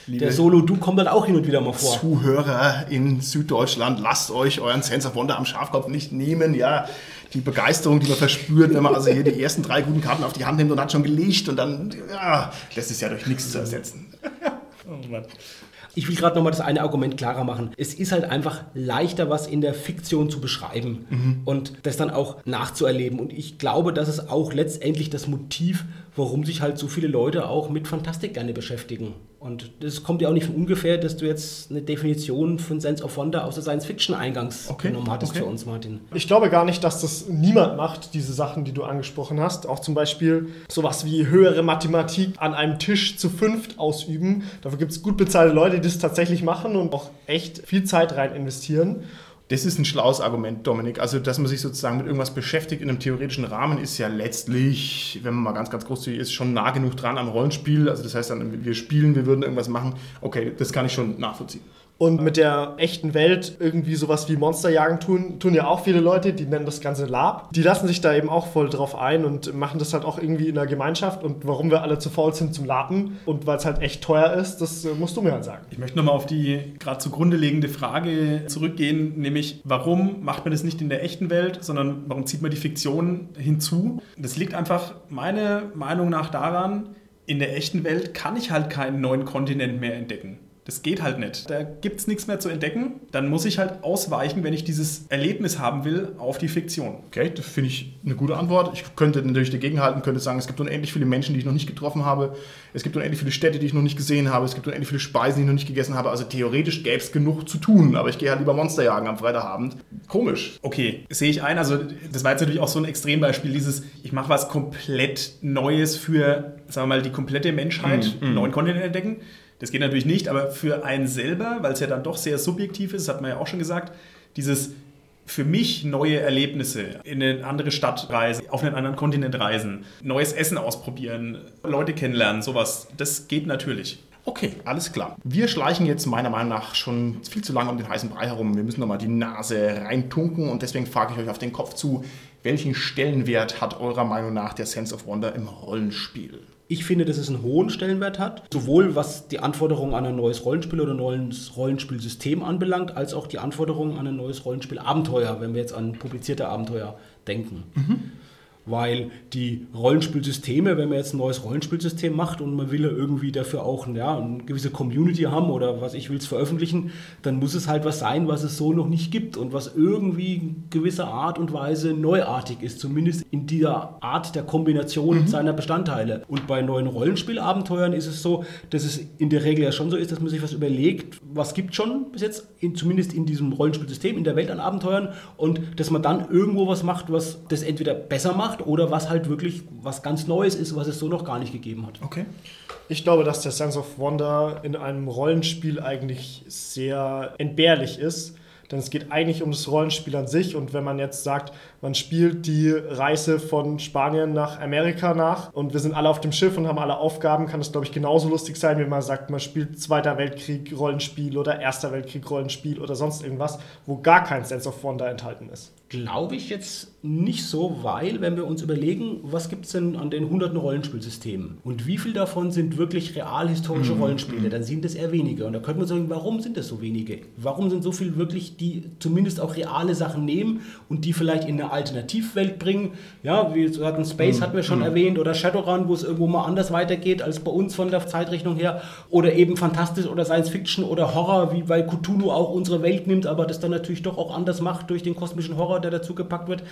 hier, äh, der Solo-Du kommt dann auch hin und wieder mal vor. Zuhörer in Süddeutschland, lasst euch euren Sense of Wonder am Schafkopf nicht nehmen. Ja, die Begeisterung, die man verspürt, wenn man also hier die ersten drei guten Karten auf die Hand nimmt und hat schon gelegt und dann, ja, das ist ja durch nichts zu ersetzen. Oh Mann. Ich will gerade nochmal das eine Argument klarer machen. Es ist halt einfach leichter, was in der Fiktion zu beschreiben mhm. und das dann auch nachzuerleben. Und ich glaube, das ist auch letztendlich das Motiv, warum sich halt so viele Leute auch mit Fantastik gerne beschäftigen. Und das kommt ja auch nicht von ungefähr, dass du jetzt eine Definition von Sense of Wonder aus der Science Fiction eingangs okay. genommen hattest okay. für uns, Martin. Ich glaube gar nicht, dass das niemand macht, diese Sachen, die du angesprochen hast. Auch zum Beispiel sowas wie höhere Mathematik an einem Tisch zu fünft ausüben. Dafür gibt es gut bezahlte Leute, die das tatsächlich machen und auch echt viel Zeit rein investieren. Das ist ein schlaues Argument, Dominik. Also, dass man sich sozusagen mit irgendwas beschäftigt in einem theoretischen Rahmen, ist ja letztlich, wenn man mal ganz, ganz großzügig ist, schon nah genug dran am Rollenspiel. Also, das heißt dann, wir spielen, wir würden irgendwas machen. Okay, das kann ich schon nachvollziehen. Und mit der echten Welt irgendwie sowas wie Monsterjagen tun, tun ja auch viele Leute, die nennen das Ganze Lab. Die lassen sich da eben auch voll drauf ein und machen das halt auch irgendwie in der Gemeinschaft. Und warum wir alle zu faul sind zum Laden und weil es halt echt teuer ist, das äh, musst du mir halt sagen. Ich möchte nochmal auf die gerade zugrunde liegende Frage zurückgehen, nämlich warum macht man das nicht in der echten Welt, sondern warum zieht man die Fiktion hinzu? Das liegt einfach meiner Meinung nach daran, in der echten Welt kann ich halt keinen neuen Kontinent mehr entdecken. Das geht halt nicht. Da gibt es nichts mehr zu entdecken. Dann muss ich halt ausweichen, wenn ich dieses Erlebnis haben will, auf die Fiktion. Okay, das finde ich eine gute Antwort. Ich könnte natürlich dagegenhalten, könnte sagen, es gibt unendlich viele Menschen, die ich noch nicht getroffen habe. Es gibt unendlich viele Städte, die ich noch nicht gesehen habe. Es gibt unendlich viele Speisen, die ich noch nicht gegessen habe. Also theoretisch gäbe es genug zu tun. Aber ich gehe halt lieber Monster jagen am Freitagabend. Komisch. Okay, sehe ich ein. Also das war jetzt natürlich auch so ein Extrembeispiel. Dieses, ich mache was komplett Neues für, sagen wir mal, die komplette Menschheit, mm, mm. neuen Kontinent entdecken. Das geht natürlich nicht, aber für einen selber, weil es ja dann doch sehr subjektiv ist, hat man ja auch schon gesagt, dieses für mich neue Erlebnisse, in eine andere Stadt reisen, auf einen anderen Kontinent reisen, neues Essen ausprobieren, Leute kennenlernen, sowas, das geht natürlich. Okay, alles klar. Wir schleichen jetzt meiner Meinung nach schon viel zu lange um den heißen Brei herum. Wir müssen nochmal die Nase reintunken und deswegen frage ich euch auf den Kopf zu, welchen Stellenwert hat eurer Meinung nach der Sense of Wonder im Rollenspiel? Ich finde, dass es einen hohen Stellenwert hat, sowohl was die Anforderungen an ein neues Rollenspiel oder ein neues Rollenspielsystem anbelangt, als auch die Anforderungen an ein neues Rollenspielabenteuer, wenn wir jetzt an publizierte Abenteuer denken. Mhm weil die Rollenspielsysteme, wenn man jetzt ein neues Rollenspielsystem macht und man will ja irgendwie dafür auch ja, eine gewisse Community haben oder was ich will es veröffentlichen, dann muss es halt was sein, was es so noch nicht gibt und was irgendwie in gewisser Art und Weise neuartig ist, zumindest in dieser Art der Kombination mhm. seiner Bestandteile. Und bei neuen Rollenspielabenteuern ist es so, dass es in der Regel ja schon so ist, dass man sich was überlegt, was gibt schon bis jetzt, in, zumindest in diesem Rollenspielsystem, in der Welt an Abenteuern und dass man dann irgendwo was macht, was das entweder besser macht, macht oder was halt wirklich was ganz Neues ist, was es so noch gar nicht gegeben hat. Okay. Ich glaube, dass der Sense of Wonder in einem Rollenspiel eigentlich sehr entbehrlich ist. Denn es geht eigentlich um das Rollenspiel an sich. Und wenn man jetzt sagt, man spielt die Reise von Spanien nach Amerika nach und wir sind alle auf dem Schiff und haben alle Aufgaben, kann das, glaube ich, genauso lustig sein, wie man sagt, man spielt Zweiter Weltkrieg Rollenspiel oder Erster Weltkrieg Rollenspiel oder sonst irgendwas, wo gar kein Sense of Wonder enthalten ist. Glaube ich jetzt nicht so, weil, wenn wir uns überlegen, was gibt es denn an den hunderten Rollenspielsystemen und wie viel davon sind wirklich realhistorische mhm. Rollenspiele, dann sind es eher weniger. Und da könnte man sagen, warum sind es so wenige? Warum sind so viele wirklich, die zumindest auch reale Sachen nehmen und die vielleicht in eine Alternativwelt bringen? Ja, wie wir hatten Space, mhm. hatten wir schon mhm. erwähnt, oder Shadowrun, wo es irgendwo mal anders weitergeht als bei uns von der Zeitrechnung her. Oder eben Fantastisch oder Science Fiction oder Horror, wie weil Cthulhu auch unsere Welt nimmt, aber das dann natürlich doch auch anders macht durch den kosmischen Horror, der dazu gepackt wird.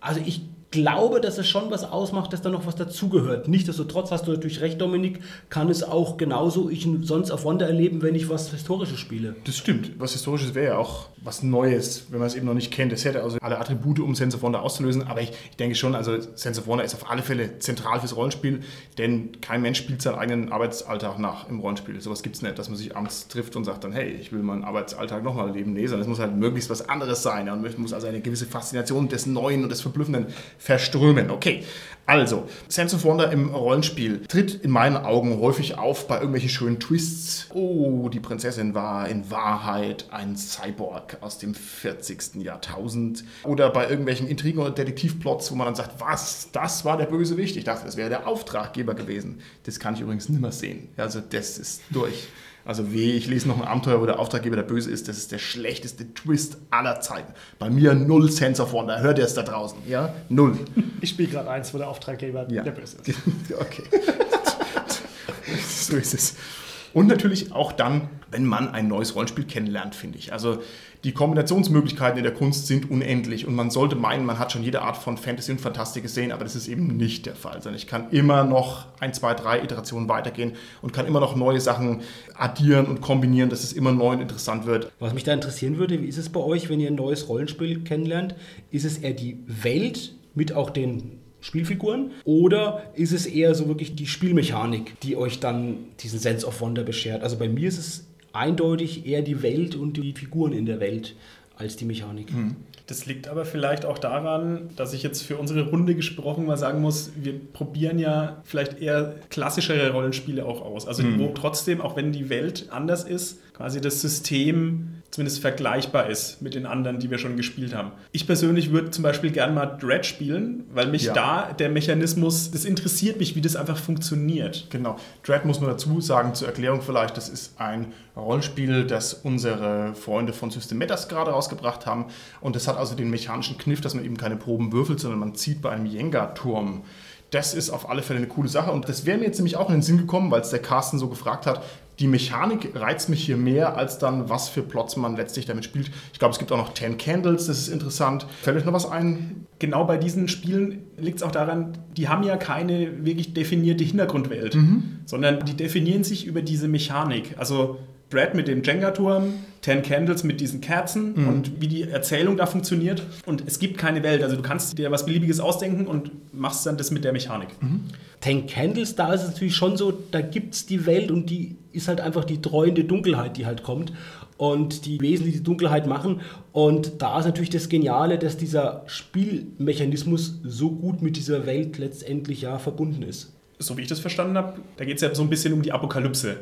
Also ich glaube, dass es schon was ausmacht, dass da noch was dazugehört. Nichtsdestotrotz hast du natürlich recht, Dominik, kann es auch genauso ich sonst auf Wonder erleben, wenn ich was Historisches spiele. Das stimmt. Was Historisches wäre ja auch was Neues, wenn man es eben noch nicht kennt. Das hätte also alle Attribute, um Sense of Wonder auszulösen. Aber ich, ich denke schon, also Sense of Wonder ist auf alle Fälle zentral fürs Rollenspiel, denn kein Mensch spielt seinen eigenen Arbeitsalltag nach im Rollenspiel. Sowas gibt es nicht, dass man sich abends trifft und sagt dann, hey, ich will meinen Arbeitsalltag nochmal leben. Nee, sondern es muss halt möglichst was anderes sein. Man muss also eine gewisse Faszination des Neuen und des Verblüffenden verströmen. Okay, Also, Sense of Wonder im Rollenspiel tritt in meinen Augen häufig auf bei irgendwelchen schönen Twists. Oh, die Prinzessin war in Wahrheit ein Cyborg aus dem 40. Jahrtausend. Oder bei irgendwelchen Intrigen oder Detektivplots, wo man dann sagt, was, das war der Bösewicht. Ich dachte, das wäre der Auftraggeber gewesen. Das kann ich übrigens nicht mehr sehen. Also, das ist durch. Also weh, ich lese noch ein Abenteuer, wo der Auftraggeber der Böse ist. Das ist der schlechteste Twist aller Zeiten. Bei mir null Sense of Wonder. Hört ihr es da draußen? Ja? Null. Ich spiele gerade eins, wo der Auftraggeber Ja. der Böse ist. okay. so ist es. Und natürlich auch dann, wenn man ein neues Rollenspiel kennenlernt, finde ich. Also die Kombinationsmöglichkeiten in der Kunst sind unendlich und man sollte meinen, man hat schon jede Art von Fantasy und Fantastik gesehen, aber das ist eben nicht der Fall, sondern ich kann immer noch ein, zwei, drei Iterationen weitergehen und kann immer noch neue Sachen addieren und kombinieren, dass es immer neu und interessant wird. Was mich da interessieren würde, wie ist es bei euch, wenn ihr ein neues Rollenspiel kennenlernt? Ist es eher die Welt mit auch den Spielfiguren oder ist es eher so wirklich die Spielmechanik, die euch dann diesen Sense of Wonder beschert? Also bei mir ist es eindeutig eher die Welt und die Figuren in der Welt als die Mechanik. Das liegt aber vielleicht auch daran, dass ich jetzt für unsere Runde gesprochen mal sagen muss, wir probieren ja vielleicht eher klassischere Rollenspiele auch aus. Also wo trotzdem, auch wenn die Welt anders ist, quasi das System zumindest vergleichbar ist mit den anderen, die wir schon gespielt haben. Ich persönlich würde zum Beispiel gerne mal Dread spielen, weil mich Ja. da der Mechanismus, das interessiert mich, wie das einfach funktioniert. Genau. Dread muss man dazu sagen, zur Erklärung vielleicht, das ist ein Rollenspiel, das unsere Freunde von System Matters gerade rausgebracht haben. Und das hat also den mechanischen Kniff, dass man eben keine Proben würfelt, sondern man zieht bei einem Jenga-Turm. Das ist auf alle Fälle eine coole Sache. Und das wäre mir jetzt nämlich auch in den Sinn gekommen, weil es der Carsten so gefragt hat. Die Mechanik reizt mich hier mehr, als dann, was für Plots man letztlich damit spielt. Ich glaube, es gibt auch noch Ten Candles, das ist interessant. Fällt euch noch was ein? Genau bei diesen Spielen liegt es auch daran, die haben ja keine wirklich definierte Hintergrundwelt, sondern die definieren sich über diese Mechanik. Also Brad mit dem Jenga-Turm, Ten Candles mit diesen Kerzen und wie die Erzählung da funktioniert. Und es gibt keine Welt. Also du kannst dir was Beliebiges ausdenken und machst dann das mit der Mechanik. Ten Candles, da ist es natürlich schon so, da gibt es die Welt und die ist halt einfach die treuende Dunkelheit, die halt kommt und die wesentliche Dunkelheit machen. Und da ist natürlich das Geniale, dass dieser Spielmechanismus so gut mit dieser Welt letztendlich ja verbunden ist. So wie ich das verstanden habe, da geht es ja so ein bisschen um die Apokalypse.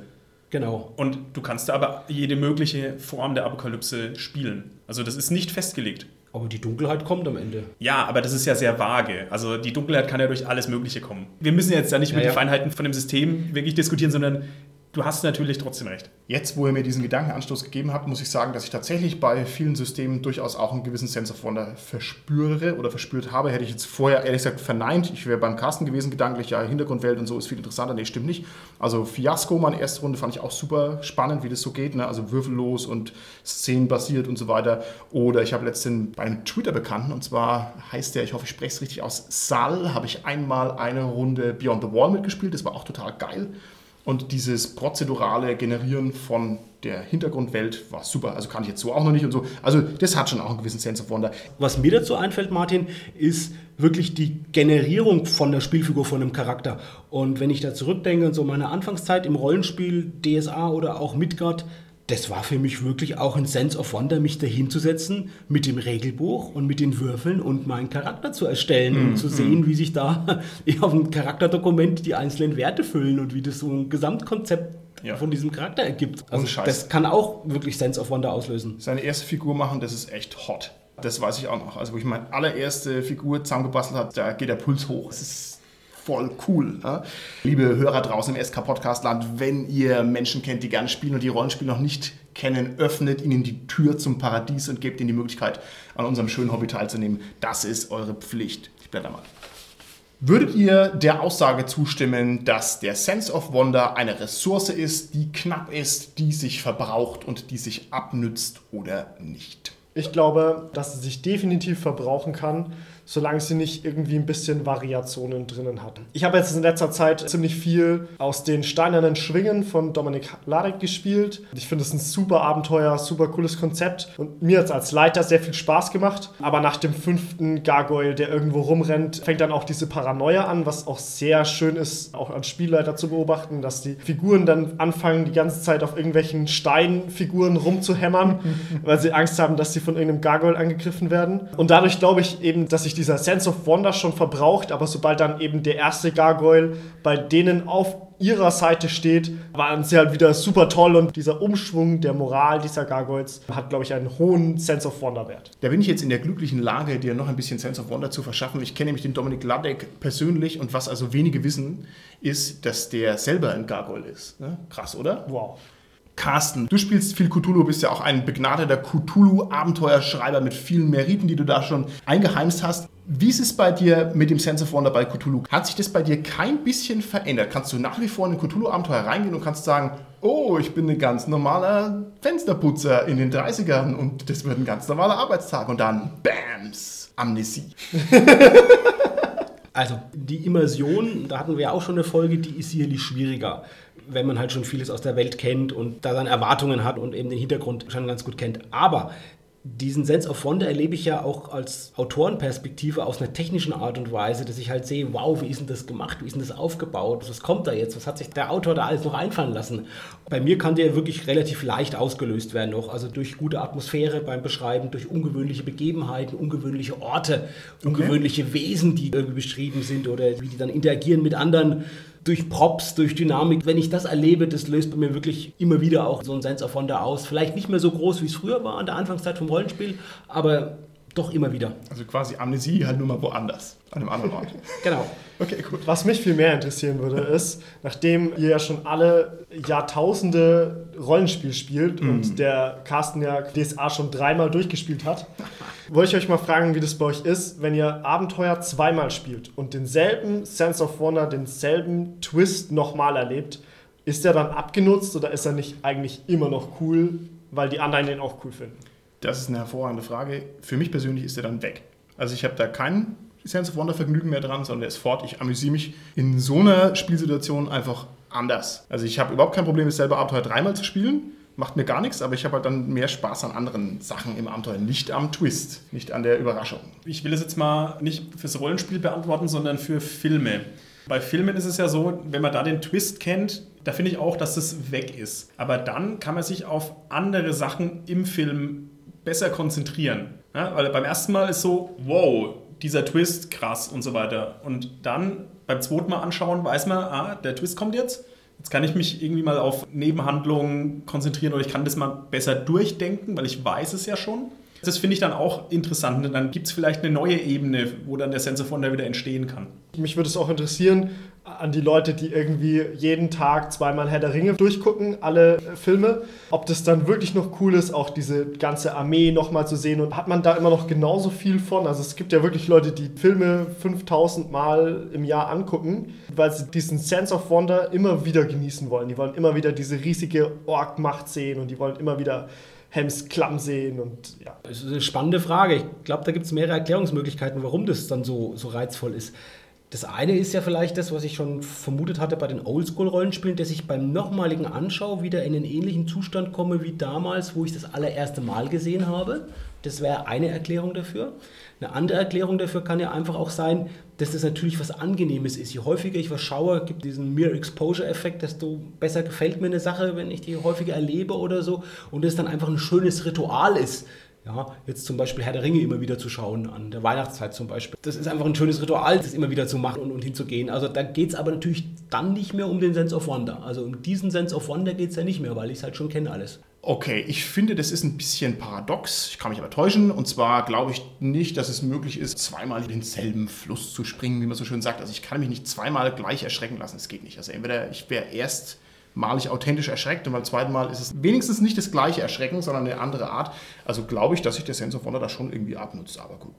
Genau. Und du kannst da aber jede mögliche Form der Apokalypse spielen. Also das ist nicht festgelegt. Aber die Dunkelheit kommt am Ende. Ja, aber das ist ja sehr vage. Also die Dunkelheit kann ja durch alles Mögliche kommen. Wir müssen jetzt da nicht über Ja, die ja. Feinheiten von dem System wirklich diskutieren, sondern du hast natürlich trotzdem recht. Jetzt, wo ihr mir diesen Gedankenanstoß gegeben habt, muss ich sagen, dass ich tatsächlich bei vielen Systemen durchaus auch einen gewissen Sense of Wonder verspüre oder verspürt habe. Hätte ich jetzt vorher ehrlich gesagt verneint. Ich wäre beim Carsten gewesen, gedanklich, ja, Hintergrundwelt und so ist viel interessanter. Nee, stimmt nicht. Also Fiasco, meine erste Runde, fand ich auch super spannend, wie das so geht. Ne? Also würfellos und szenenbasiert und so weiter. Oder ich habe letztens bei einem Twitter-Bekannten, und zwar heißt der, ich hoffe, ich spreche es richtig aus, Sal, habe ich einmal eine Runde Beyond the Wall mitgespielt. Das war auch total geil. Und dieses prozedurale Generieren von der Hintergrundwelt war super. Also kann ich jetzt so auch noch nicht und so. Also das hat schon auch einen gewissen Sense of Wonder. Was mir dazu einfällt, Martin, ist wirklich die Generierung von der Spielfigur, von einem Charakter. Und wenn ich da zurückdenke an so meine Anfangszeit im Rollenspiel, DSA oder auch Midgard, das war für mich wirklich auch ein Sense of Wonder, mich da hinzusetzen mit dem Regelbuch und mit den Würfeln und meinen Charakter zu erstellen und zu sehen, wie sich da auf dem Charakterdokument die einzelnen Werte füllen und wie das so ein Gesamtkonzept Ja. von diesem Charakter ergibt. Also Scheiß. das kann auch wirklich Sense of Wonder auslösen. Seine erste Figur machen, das ist echt hot. Das weiß ich auch noch. Also wo ich meine allererste Figur zusammengebastelt habe, da geht der Puls hoch. Es ist voll cool. Ne? Liebe Hörer draußen im SK-Podcast-Land, wenn ihr Menschen kennt, die gerne spielen und die Rollenspiel noch nicht kennen, öffnet ihnen die Tür zum Paradies und gebt ihnen die Möglichkeit, an unserem schönen Hobby teilzunehmen. Das ist eure Pflicht. Ich blätter mal. Würdet ihr der Aussage zustimmen, dass der Sense of Wonder eine Ressource ist, die knapp ist, die sich verbraucht und die sich abnützt oder nicht? Ich glaube, dass sie sich definitiv verbrauchen kann, solange sie nicht irgendwie ein bisschen Variationen drinnen hat. Ich habe jetzt in letzter Zeit ziemlich viel aus den steinernen Schwingen von Dominik Larek gespielt. Ich finde es ein super Abenteuer, super cooles Konzept und mir hat es als Leiter sehr viel Spaß gemacht. Aber nach dem fünften Gargoyle, der irgendwo rumrennt, fängt dann auch diese Paranoia an, was auch sehr schön ist, auch als Spielleiter zu beobachten, dass die Figuren dann anfangen, die ganze Zeit auf irgendwelchen Steinfiguren rumzuhämmern, weil sie Angst haben, dass sie von irgendeinem Gargoyle angegriffen werden. Und dadurch glaube ich eben, dass sich sich dieser Sense of Wonder schon verbraucht, aber sobald dann eben der erste Gargoyle bei denen auf ihrer Seite steht, waren sie halt wieder super toll und dieser Umschwung der Moral dieser Gargoyles hat, glaube ich, einen hohen Sense of Wonder Wert. Da bin ich jetzt in der glücklichen Lage, dir noch ein bisschen Sense of Wonder zu verschaffen. Ich kenne nämlich den Dominik Ladek persönlich und was also wenige wissen, ist, dass der selber ein Gargoyle ist. Ne? Krass, oder? Wow. Carsten, du spielst viel Cthulhu, bist ja auch ein begnadeter Cthulhu-Abenteuerschreiber mit vielen Meriten, die du da schon eingeheimst hast. Wie ist es bei dir mit dem Sense of Wonder bei Cthulhu? Hat sich das bei dir kein bisschen verändert? Kannst du nach wie vor in ein Cthulhu-Abenteuer reingehen und kannst sagen, oh, ich bin ein ganz normaler Fensterputzer in den 30ern und das wird ein ganz normaler Arbeitstag und dann BAMS, Amnesie. Also die Immersion, da hatten wir auch schon eine Folge, die ist sicherlich schwieriger, wenn man halt schon vieles aus der Welt kennt und da dann Erwartungen hat und eben den Hintergrund schon ganz gut kennt. Aber diesen Sense of Wonder erlebe ich ja auch als Autorenperspektive aus einer technischen Art und Weise, dass ich halt sehe, wow, wie ist denn das gemacht, wie ist denn das aufgebaut, was kommt da jetzt, was hat sich der Autor da alles noch einfallen lassen. Bei mir kann der wirklich relativ leicht ausgelöst werden noch, also durch gute Atmosphäre beim Beschreiben, durch ungewöhnliche Begebenheiten, ungewöhnliche Orte, ungewöhnliche Wesen, die irgendwie beschrieben sind oder wie die dann interagieren mit anderen durch Props, durch Dynamik. Wenn ich das erlebe, das löst bei mir wirklich immer wieder auch so ein Sense of Wonder aus. Vielleicht nicht mehr so groß, wie es früher war an der Anfangszeit vom Rollenspiel, aber doch immer wieder. Also quasi Amnesie halt nur mal woanders, an einem anderen Ort. Genau. Okay, gut. Was mich viel mehr interessieren würde, ist, nachdem ihr ja schon alle Jahrtausende Rollenspiel spielt Mhm. und der Carsten ja DSA schon dreimal durchgespielt hat, wollte ich euch mal fragen, wie das bei euch ist, wenn ihr Abenteuer zweimal spielt und denselben Sense of Wonder, denselben Twist nochmal erlebt. Ist der dann abgenutzt oder ist er nicht eigentlich immer noch cool, weil die anderen den auch cool finden? Das ist eine hervorragende Frage. Für mich persönlich ist er dann weg. Also ich habe da kein Sense of Wonder Vergnügen mehr dran, sondern er ist fort. Ich amüsiere mich in so einer Spielsituation einfach anders. Also ich habe überhaupt kein Problem, dasselbe Abenteuer dreimal zu spielen. Macht mir gar nichts, aber ich habe halt dann mehr Spaß an anderen Sachen im Abenteuer. Nicht am Twist, nicht an der Überraschung. Ich will es jetzt mal nicht fürs Rollenspiel beantworten, sondern für Filme. Bei Filmen ist es ja so, wenn man da den Twist kennt, da finde ich auch, dass es weg ist. Aber dann kann man sich auf andere Sachen im Film besser konzentrieren. Ja, weil beim ersten Mal ist so, wow, dieser Twist, krass und so weiter. Und dann beim zweiten Mal anschauen, weiß man, ah, der Twist kommt jetzt. Jetzt kann ich mich irgendwie mal auf Nebenhandlungen konzentrieren oder ich kann das mal besser durchdenken, weil ich weiß es ja schon. Das finde ich dann auch interessant. Dann gibt es vielleicht eine neue Ebene, wo dann der Sense of Wonder wieder entstehen kann. Mich würde es auch interessieren, an die Leute, die irgendwie jeden Tag zweimal Herr der Ringe durchgucken, alle äh, Filme, ob das dann wirklich noch cool ist, auch diese ganze Armee nochmal zu sehen und hat man da immer noch genauso viel von? Also es gibt ja wirklich Leute, die Filme 5000 Mal im Jahr angucken, weil sie diesen Sense of Wonder immer wieder genießen wollen. Die wollen immer wieder diese riesige Ork-Macht sehen und die wollen immer wieder Helms Klamm sehen und ja. Das ist eine spannende Frage. Ich glaube, da gibt es mehrere Erklärungsmöglichkeiten, warum das dann so, so reizvoll ist. Das eine ist ja vielleicht das, was ich schon vermutet hatte bei den Oldschool-Rollenspielen, dass ich beim nochmaligen Anschau wieder in den ähnlichen Zustand komme wie damals, wo ich das allererste Mal gesehen habe. Das wäre eine Erklärung dafür. Eine andere Erklärung dafür kann ja einfach auch sein, dass das natürlich was Angenehmes ist. Je häufiger ich was schaue, gibt diesen Mere-Exposure-Effekt, desto besser gefällt mir eine Sache, wenn ich die häufiger erlebe oder so. Und es dann einfach ein schönes Ritual ist. Ja, jetzt zum Beispiel Herr der Ringe immer wieder zu schauen, an der Weihnachtszeit zum Beispiel. Das ist einfach ein schönes Ritual, das immer wieder zu machen und, und hinzugehen. Also da geht es aber natürlich dann nicht mehr um den Sense of Wonder. Also um diesen Sense of Wonder geht es ja nicht mehr, weil ich es halt schon kenne alles. Okay, ich finde, das ist ein bisschen paradox. Ich kann mich aber täuschen. Und zwar glaube ich nicht, dass es möglich ist, zweimal in denselben Fluss zu springen, wie man so schön sagt. Also ich kann mich nicht zweimal gleich erschrecken lassen. Das geht nicht. Also entweder ich wäre erst malig authentisch erschreckt und beim zweiten Mal ist es wenigstens nicht das gleiche Erschrecken, sondern eine andere Art. Also glaube ich, dass sich der Sense of Wonder da schon irgendwie abnutzt. Aber gut,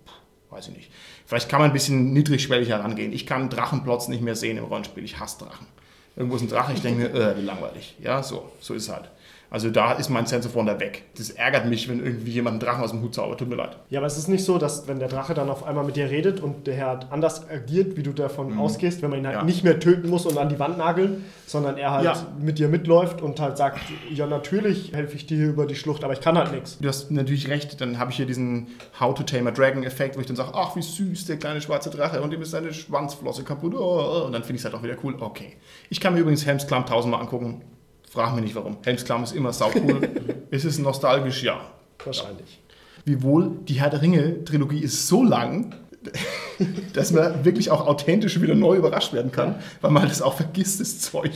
weiß ich nicht. Vielleicht kann man ein bisschen niedrigschwellig herangehen. Ich kann Drachenplots nicht mehr sehen im Rollenspiel. Ich hasse Drachen. Irgendwo ist ein Drache, ich denke mir, äh, wie langweilig. Ja, so, so ist es halt. Also da ist mein Sense of Wonder weg. Das ärgert mich, wenn irgendwie jemand einen Drachen aus dem Hut zaubert. Tut mir leid. Ja, aber es ist nicht so, dass wenn der Drache dann auf einmal mit dir redet und der Herr anders agiert, wie du davon ausgehst, wenn man ihn halt Ja. nicht mehr töten muss und an die Wand nageln, sondern er halt Ja. mit dir mitläuft und halt sagt, ja natürlich helfe ich dir hier über die Schlucht, aber ich kann halt nichts. Du hast natürlich recht, dann habe ich hier diesen How to Tame a Dragon Effekt, wo ich dann sage, ach wie süß, der kleine schwarze Drache und ihm ist seine Schwanzflosse kaputt. Oh, oh. Und dann finde ich es halt auch wieder cool. Okay. Ich kann mir übrigens Helms Klamm tausendmal angucken. Frag mich nicht warum. Helms Klamm ist immer saucool. ist es nostalgisch? Ja. Wahrscheinlich. Wiewohl die Herr der Ringe Trilogie ist so lang, dass man wirklich auch authentisch wieder neu überrascht werden kann, weil man das auch vergisst, das Zeug.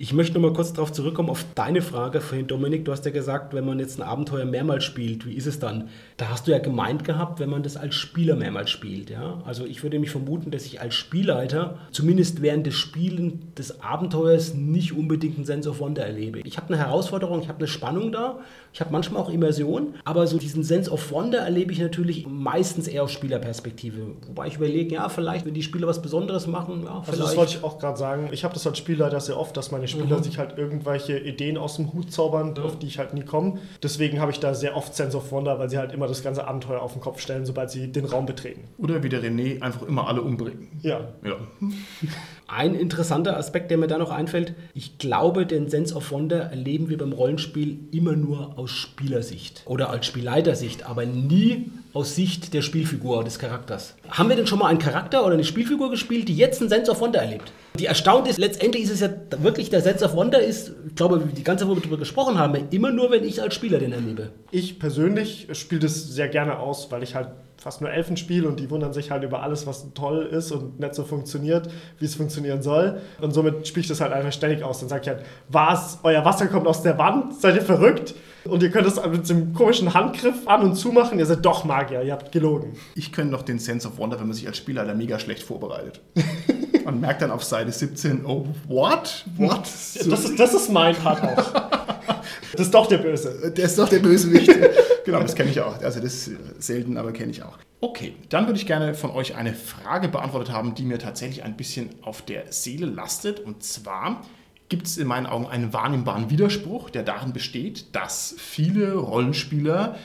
Ich möchte noch mal kurz darauf zurückkommen, auf deine Frage vorhin, Dominik. Du hast ja gesagt, wenn man jetzt ein Abenteuer mehrmals spielt, wie ist es dann? Da hast du ja gemeint gehabt, wenn man das als Spieler mehrmals spielt. Ja? Also ich würde mich vermuten, dass ich als Spielleiter zumindest während des Spielen des Abenteuers nicht unbedingt einen Sense of Wonder erlebe. Ich habe eine Herausforderung, ich habe eine Spannung da, ich habe manchmal auch Immersion, aber so diesen Sense of Wonder erlebe ich natürlich meistens eher aus Spielerperspektive. Wobei ich überlege, ja, vielleicht, wenn die Spieler was Besonderes machen, ja, vielleicht. Also das wollte ich auch gerade sagen. Ich habe das als Spielleiter sehr oft, dass meine Spieler mhm. sich halt irgendwelche Ideen aus dem Hut zaubern, mhm. auf die ich halt nie komme. Deswegen habe ich da sehr oft Sense of Wonder, weil sie halt immer das ganze Abenteuer auf den Kopf stellen, sobald sie den Raum betreten. Oder wie der René einfach immer alle umbringen. Ja. ja. Ein interessanter Aspekt, der mir da noch einfällt, ich glaube, den Sense of Wonder erleben wir beim Rollenspiel immer nur aus Spielersicht oder als Spielleitersicht, aber nie aus Sicht der Spielfigur, des Charakters. Haben wir denn schon mal einen Charakter oder eine Spielfigur gespielt, die jetzt einen Sense of Wonder erlebt? Die erstaunt ist, letztendlich ist es ja wirklich, der Sense of Wonder ist, ich glaube, die ganze Zeit, wo wir darüber gesprochen haben, immer nur, wenn ich als Spieler den erlebe. Ich persönlich spiele das sehr gerne aus, weil ich halt fast nur Elfen spiele und die wundern sich halt über alles, was toll ist und nicht so funktioniert, wie es funktionieren soll. Und somit spiele ich das halt einfach ständig aus. Dann sage ich halt, was, euer Wasser kommt aus der Wand, seid ihr verrückt? Und ihr könnt es mit dem komischen Handgriff an und zumachen. Ihr seid doch Magier, ihr habt gelogen. Ich könnte noch den Sense of Wonder, wenn man sich als Spieler da mega schlecht vorbereitet. Man merkt dann auf Seite 17, oh, what? What? Das ist, das ist mein Part auch. Das ist doch der Böse. Der ist doch der Bösewicht. genau, das kenne ich auch. Also das ist selten, aber kenne ich auch. Okay, dann würde ich gerne von euch eine Frage beantwortet haben, die mir tatsächlich ein bisschen auf der Seele lastet. Und zwar gibt es in meinen Augen einen wahrnehmbaren Widerspruch, der darin besteht, dass viele Rollenspieler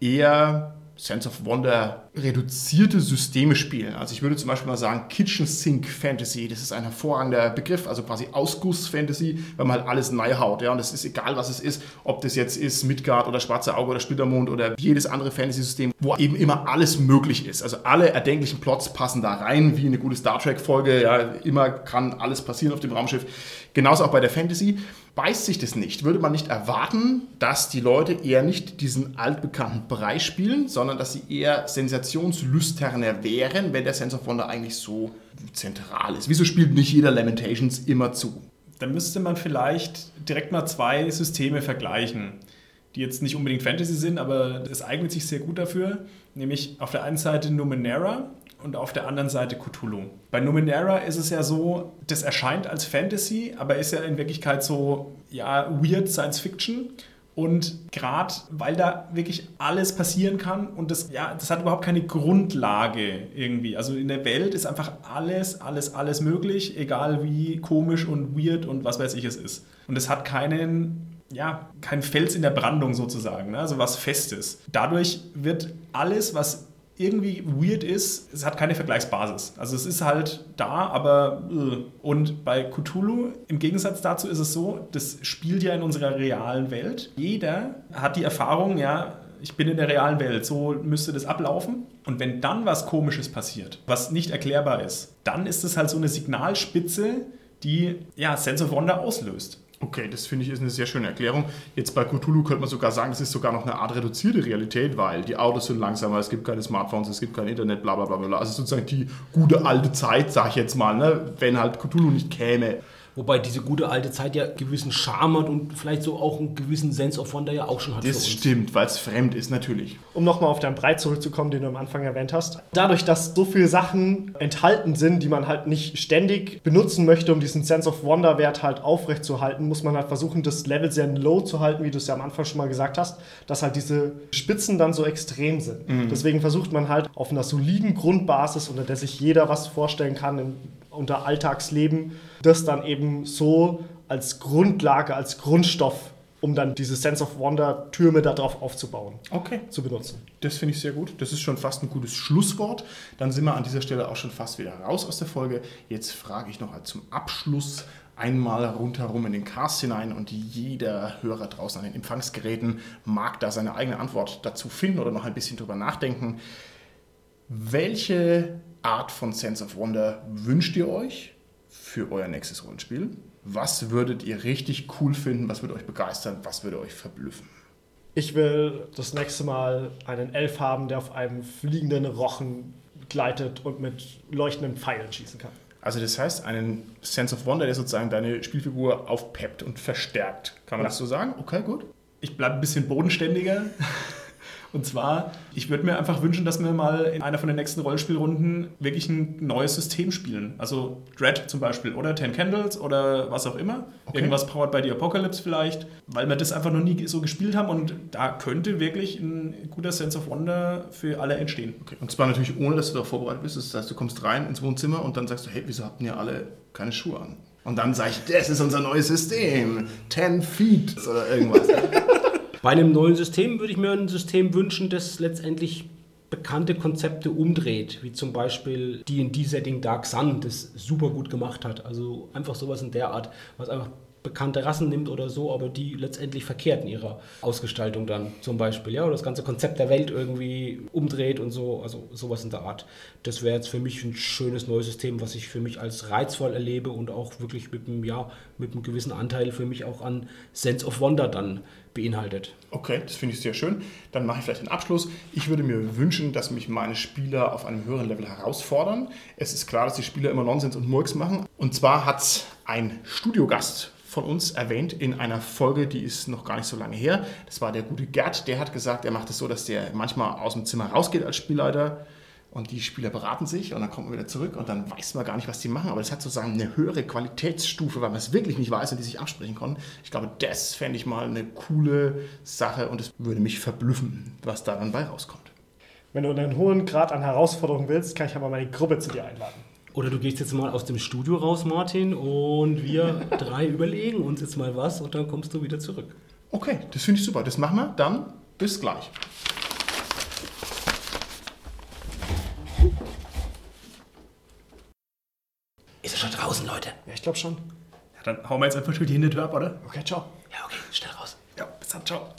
eher Sense of Wonder reduzierte Systeme spielen. Also ich würde zum Beispiel mal sagen Kitchen Sink Fantasy, das ist ein hervorragender Begriff, also quasi Ausguss Fantasy, weil man halt alles neu haut. Ja? Und es ist egal, was es ist, ob das jetzt ist Midgard oder Schwarze Auge oder Splittermond oder jedes andere Fantasy-System, wo eben immer alles möglich ist. Also alle erdenklichen Plots passen da rein, wie eine gute Star Trek-Folge. Ja? Immer kann alles passieren auf dem Raumschiff. Genauso auch bei der Fantasy beißt sich das nicht. Würde man nicht erwarten, dass die Leute eher nicht diesen altbekannten Bereich spielen, sondern dass sie eher sensationslüsterner wären, wenn der Sense of Wonder eigentlich so zentral ist. Wieso spielt nicht jeder Lamentations immer zu? Da müsste man vielleicht direkt mal zwei Systeme vergleichen, die jetzt nicht unbedingt Fantasy sind, aber es eignet sich sehr gut dafür. Nämlich auf der einen Seite Numenera und auf der anderen Seite Cthulhu. Bei Numenera ist es ja so, das erscheint als Fantasy, aber ist ja in Wirklichkeit so, ja, weird Science Fiction. Und gerade weil da wirklich alles passieren kann und das, ja, das hat überhaupt keine Grundlage irgendwie. Also in der Welt ist einfach alles, alles, alles möglich, egal wie komisch und weird und was weiß ich es ist. Und es hat keinen ja, kein Fels in der Brandung sozusagen, ne? also was Festes. Dadurch wird alles, was irgendwie weird ist, es hat keine Vergleichsbasis. Also es ist halt da, aber äh. und bei Cthulhu im Gegensatz dazu ist es so, das spielt ja in unserer realen Welt. Jeder hat die Erfahrung, ja, ich bin in der realen Welt, so müsste das ablaufen. Und wenn dann was Komisches passiert, was nicht erklärbar ist, dann ist es halt so eine Signalspitze, die ja Sense of Wonder auslöst. Okay, das finde ich ist eine sehr schöne Erklärung. Jetzt bei Cthulhu könnte man sogar sagen, es ist sogar noch eine Art reduzierte Realität, weil die Autos sind langsamer, es gibt keine Smartphones, es gibt kein Internet, bla bla bla bla. Also sozusagen die gute alte Zeit, sag ich jetzt mal, ne? wenn halt Cthulhu nicht käme. Wobei diese gute alte Zeit ja gewissen Charme hat und vielleicht so auch einen gewissen Sense of Wonder ja auch schon hat. Das stimmt, weil es fremd ist, natürlich. Um nochmal auf deinen Breit zurückzukommen, den du am Anfang erwähnt hast. Dadurch, dass so viele Sachen enthalten sind, die man halt nicht ständig benutzen möchte, um diesen Sense of Wonder-Wert halt aufrechtzuerhalten, muss man halt versuchen, das Level sehr low zu halten, wie du es ja am Anfang schon mal gesagt hast, dass halt diese Spitzen dann so extrem sind. Mhm. Deswegen versucht man halt auf einer soliden Grundbasis, unter der sich jeder was vorstellen kann, in, unter Alltagsleben, das dann eben so als Grundlage, als Grundstoff, um dann diese Sense of Wonder Türme darauf aufzubauen, okay. zu benutzen. Das finde ich sehr gut. Das ist schon fast ein gutes Schlusswort. Dann sind wir an dieser Stelle auch schon fast wieder raus aus der Folge. Jetzt frage ich noch zum Abschluss einmal rundherum in den Cast hinein und jeder Hörer draußen an den Empfangsgeräten mag da seine eigene Antwort dazu finden oder noch ein bisschen drüber nachdenken. Welche Art von Sense of Wonder wünscht ihr euch? für euer nächstes Rollenspiel? Was würdet ihr richtig cool finden? Was würde euch begeistern? Was würde euch verblüffen? Ich will das nächste Mal einen Elf haben, der auf einem fliegenden Rochen gleitet und mit leuchtenden Pfeilen schießen kann. Also das heißt, einen Sense of Wonder, der sozusagen deine Spielfigur aufpeppt und verstärkt. Kann man Ja. das so sagen? Okay, gut. Ich bleibe ein bisschen bodenständiger. Und zwar, ich würde mir einfach wünschen, dass wir mal in einer von den nächsten Rollenspielrunden wirklich ein neues System spielen. Also Dread zum Beispiel oder Ten Candles oder was auch immer. Okay. Irgendwas Powered by the Apocalypse vielleicht, weil wir das einfach noch nie so gespielt haben und da könnte wirklich ein guter Sense of Wonder für alle entstehen. okay. Und zwar natürlich ohne, dass du darauf vorbereitet bist. Das heißt, du kommst rein ins Wohnzimmer und dann sagst du, hey, wieso habt ihr alle keine Schuhe an? Und dann sage ich, das ist unser neues System. 10 Feet oder irgendwas. Bei einem neuen System würde ich mir ein System wünschen, das letztendlich bekannte Konzepte umdreht, wie zum Beispiel D&D-Setting Dark Sun, das super gut gemacht hat. Also einfach sowas in der Art, was einfach bekannte Rassen nimmt oder so, aber die letztendlich verkehrt in ihrer Ausgestaltung dann zum Beispiel, ja, oder das ganze Konzept der Welt irgendwie umdreht und so, also sowas in der Art. Das wäre jetzt für mich ein schönes neues System, was ich für mich als reizvoll erlebe und auch wirklich mit einem, ja, mit einem gewissen Anteil für mich auch an Sense of Wonder dann beinhaltet. Okay, das finde ich sehr schön. Dann mache ich vielleicht den Abschluss. Ich würde mir wünschen, dass mich meine Spieler auf einem höheren Level herausfordern. Es ist klar, dass die Spieler immer Nonsens und Murks machen. Und zwar hat ein Studiogast von uns erwähnt in einer Folge, die ist noch gar nicht so lange her. Das war der gute Gerd, der hat gesagt, er macht es so, dass der manchmal aus dem Zimmer rausgeht als Spielleiter und die Spieler beraten sich und dann kommt man wieder zurück und dann weiß man gar nicht, was die machen. Aber das hat sozusagen eine höhere Qualitätsstufe, weil man es wirklich nicht weiß und die sich absprechen konnten. Ich glaube, das fände ich mal eine coole Sache und es würde mich verblüffen, was da dann bei rauskommt. Wenn du einen hohen Grad an Herausforderung willst, kann ich aber meine Gruppe zu dir einladen. Oder du gehst jetzt mal aus dem Studio raus, Martin, und wir drei überlegen uns jetzt mal was und dann kommst du wieder zurück. Okay, das finde ich super. Das machen wir. Dann bis gleich. Ist er schon draußen, Leute? Ja, ich glaube schon. Ja, dann hauen wir jetzt einfach schon die Hintertür ab, oder? Okay, ciao. Ja, okay, schnell raus. Ja, bis dann, ciao.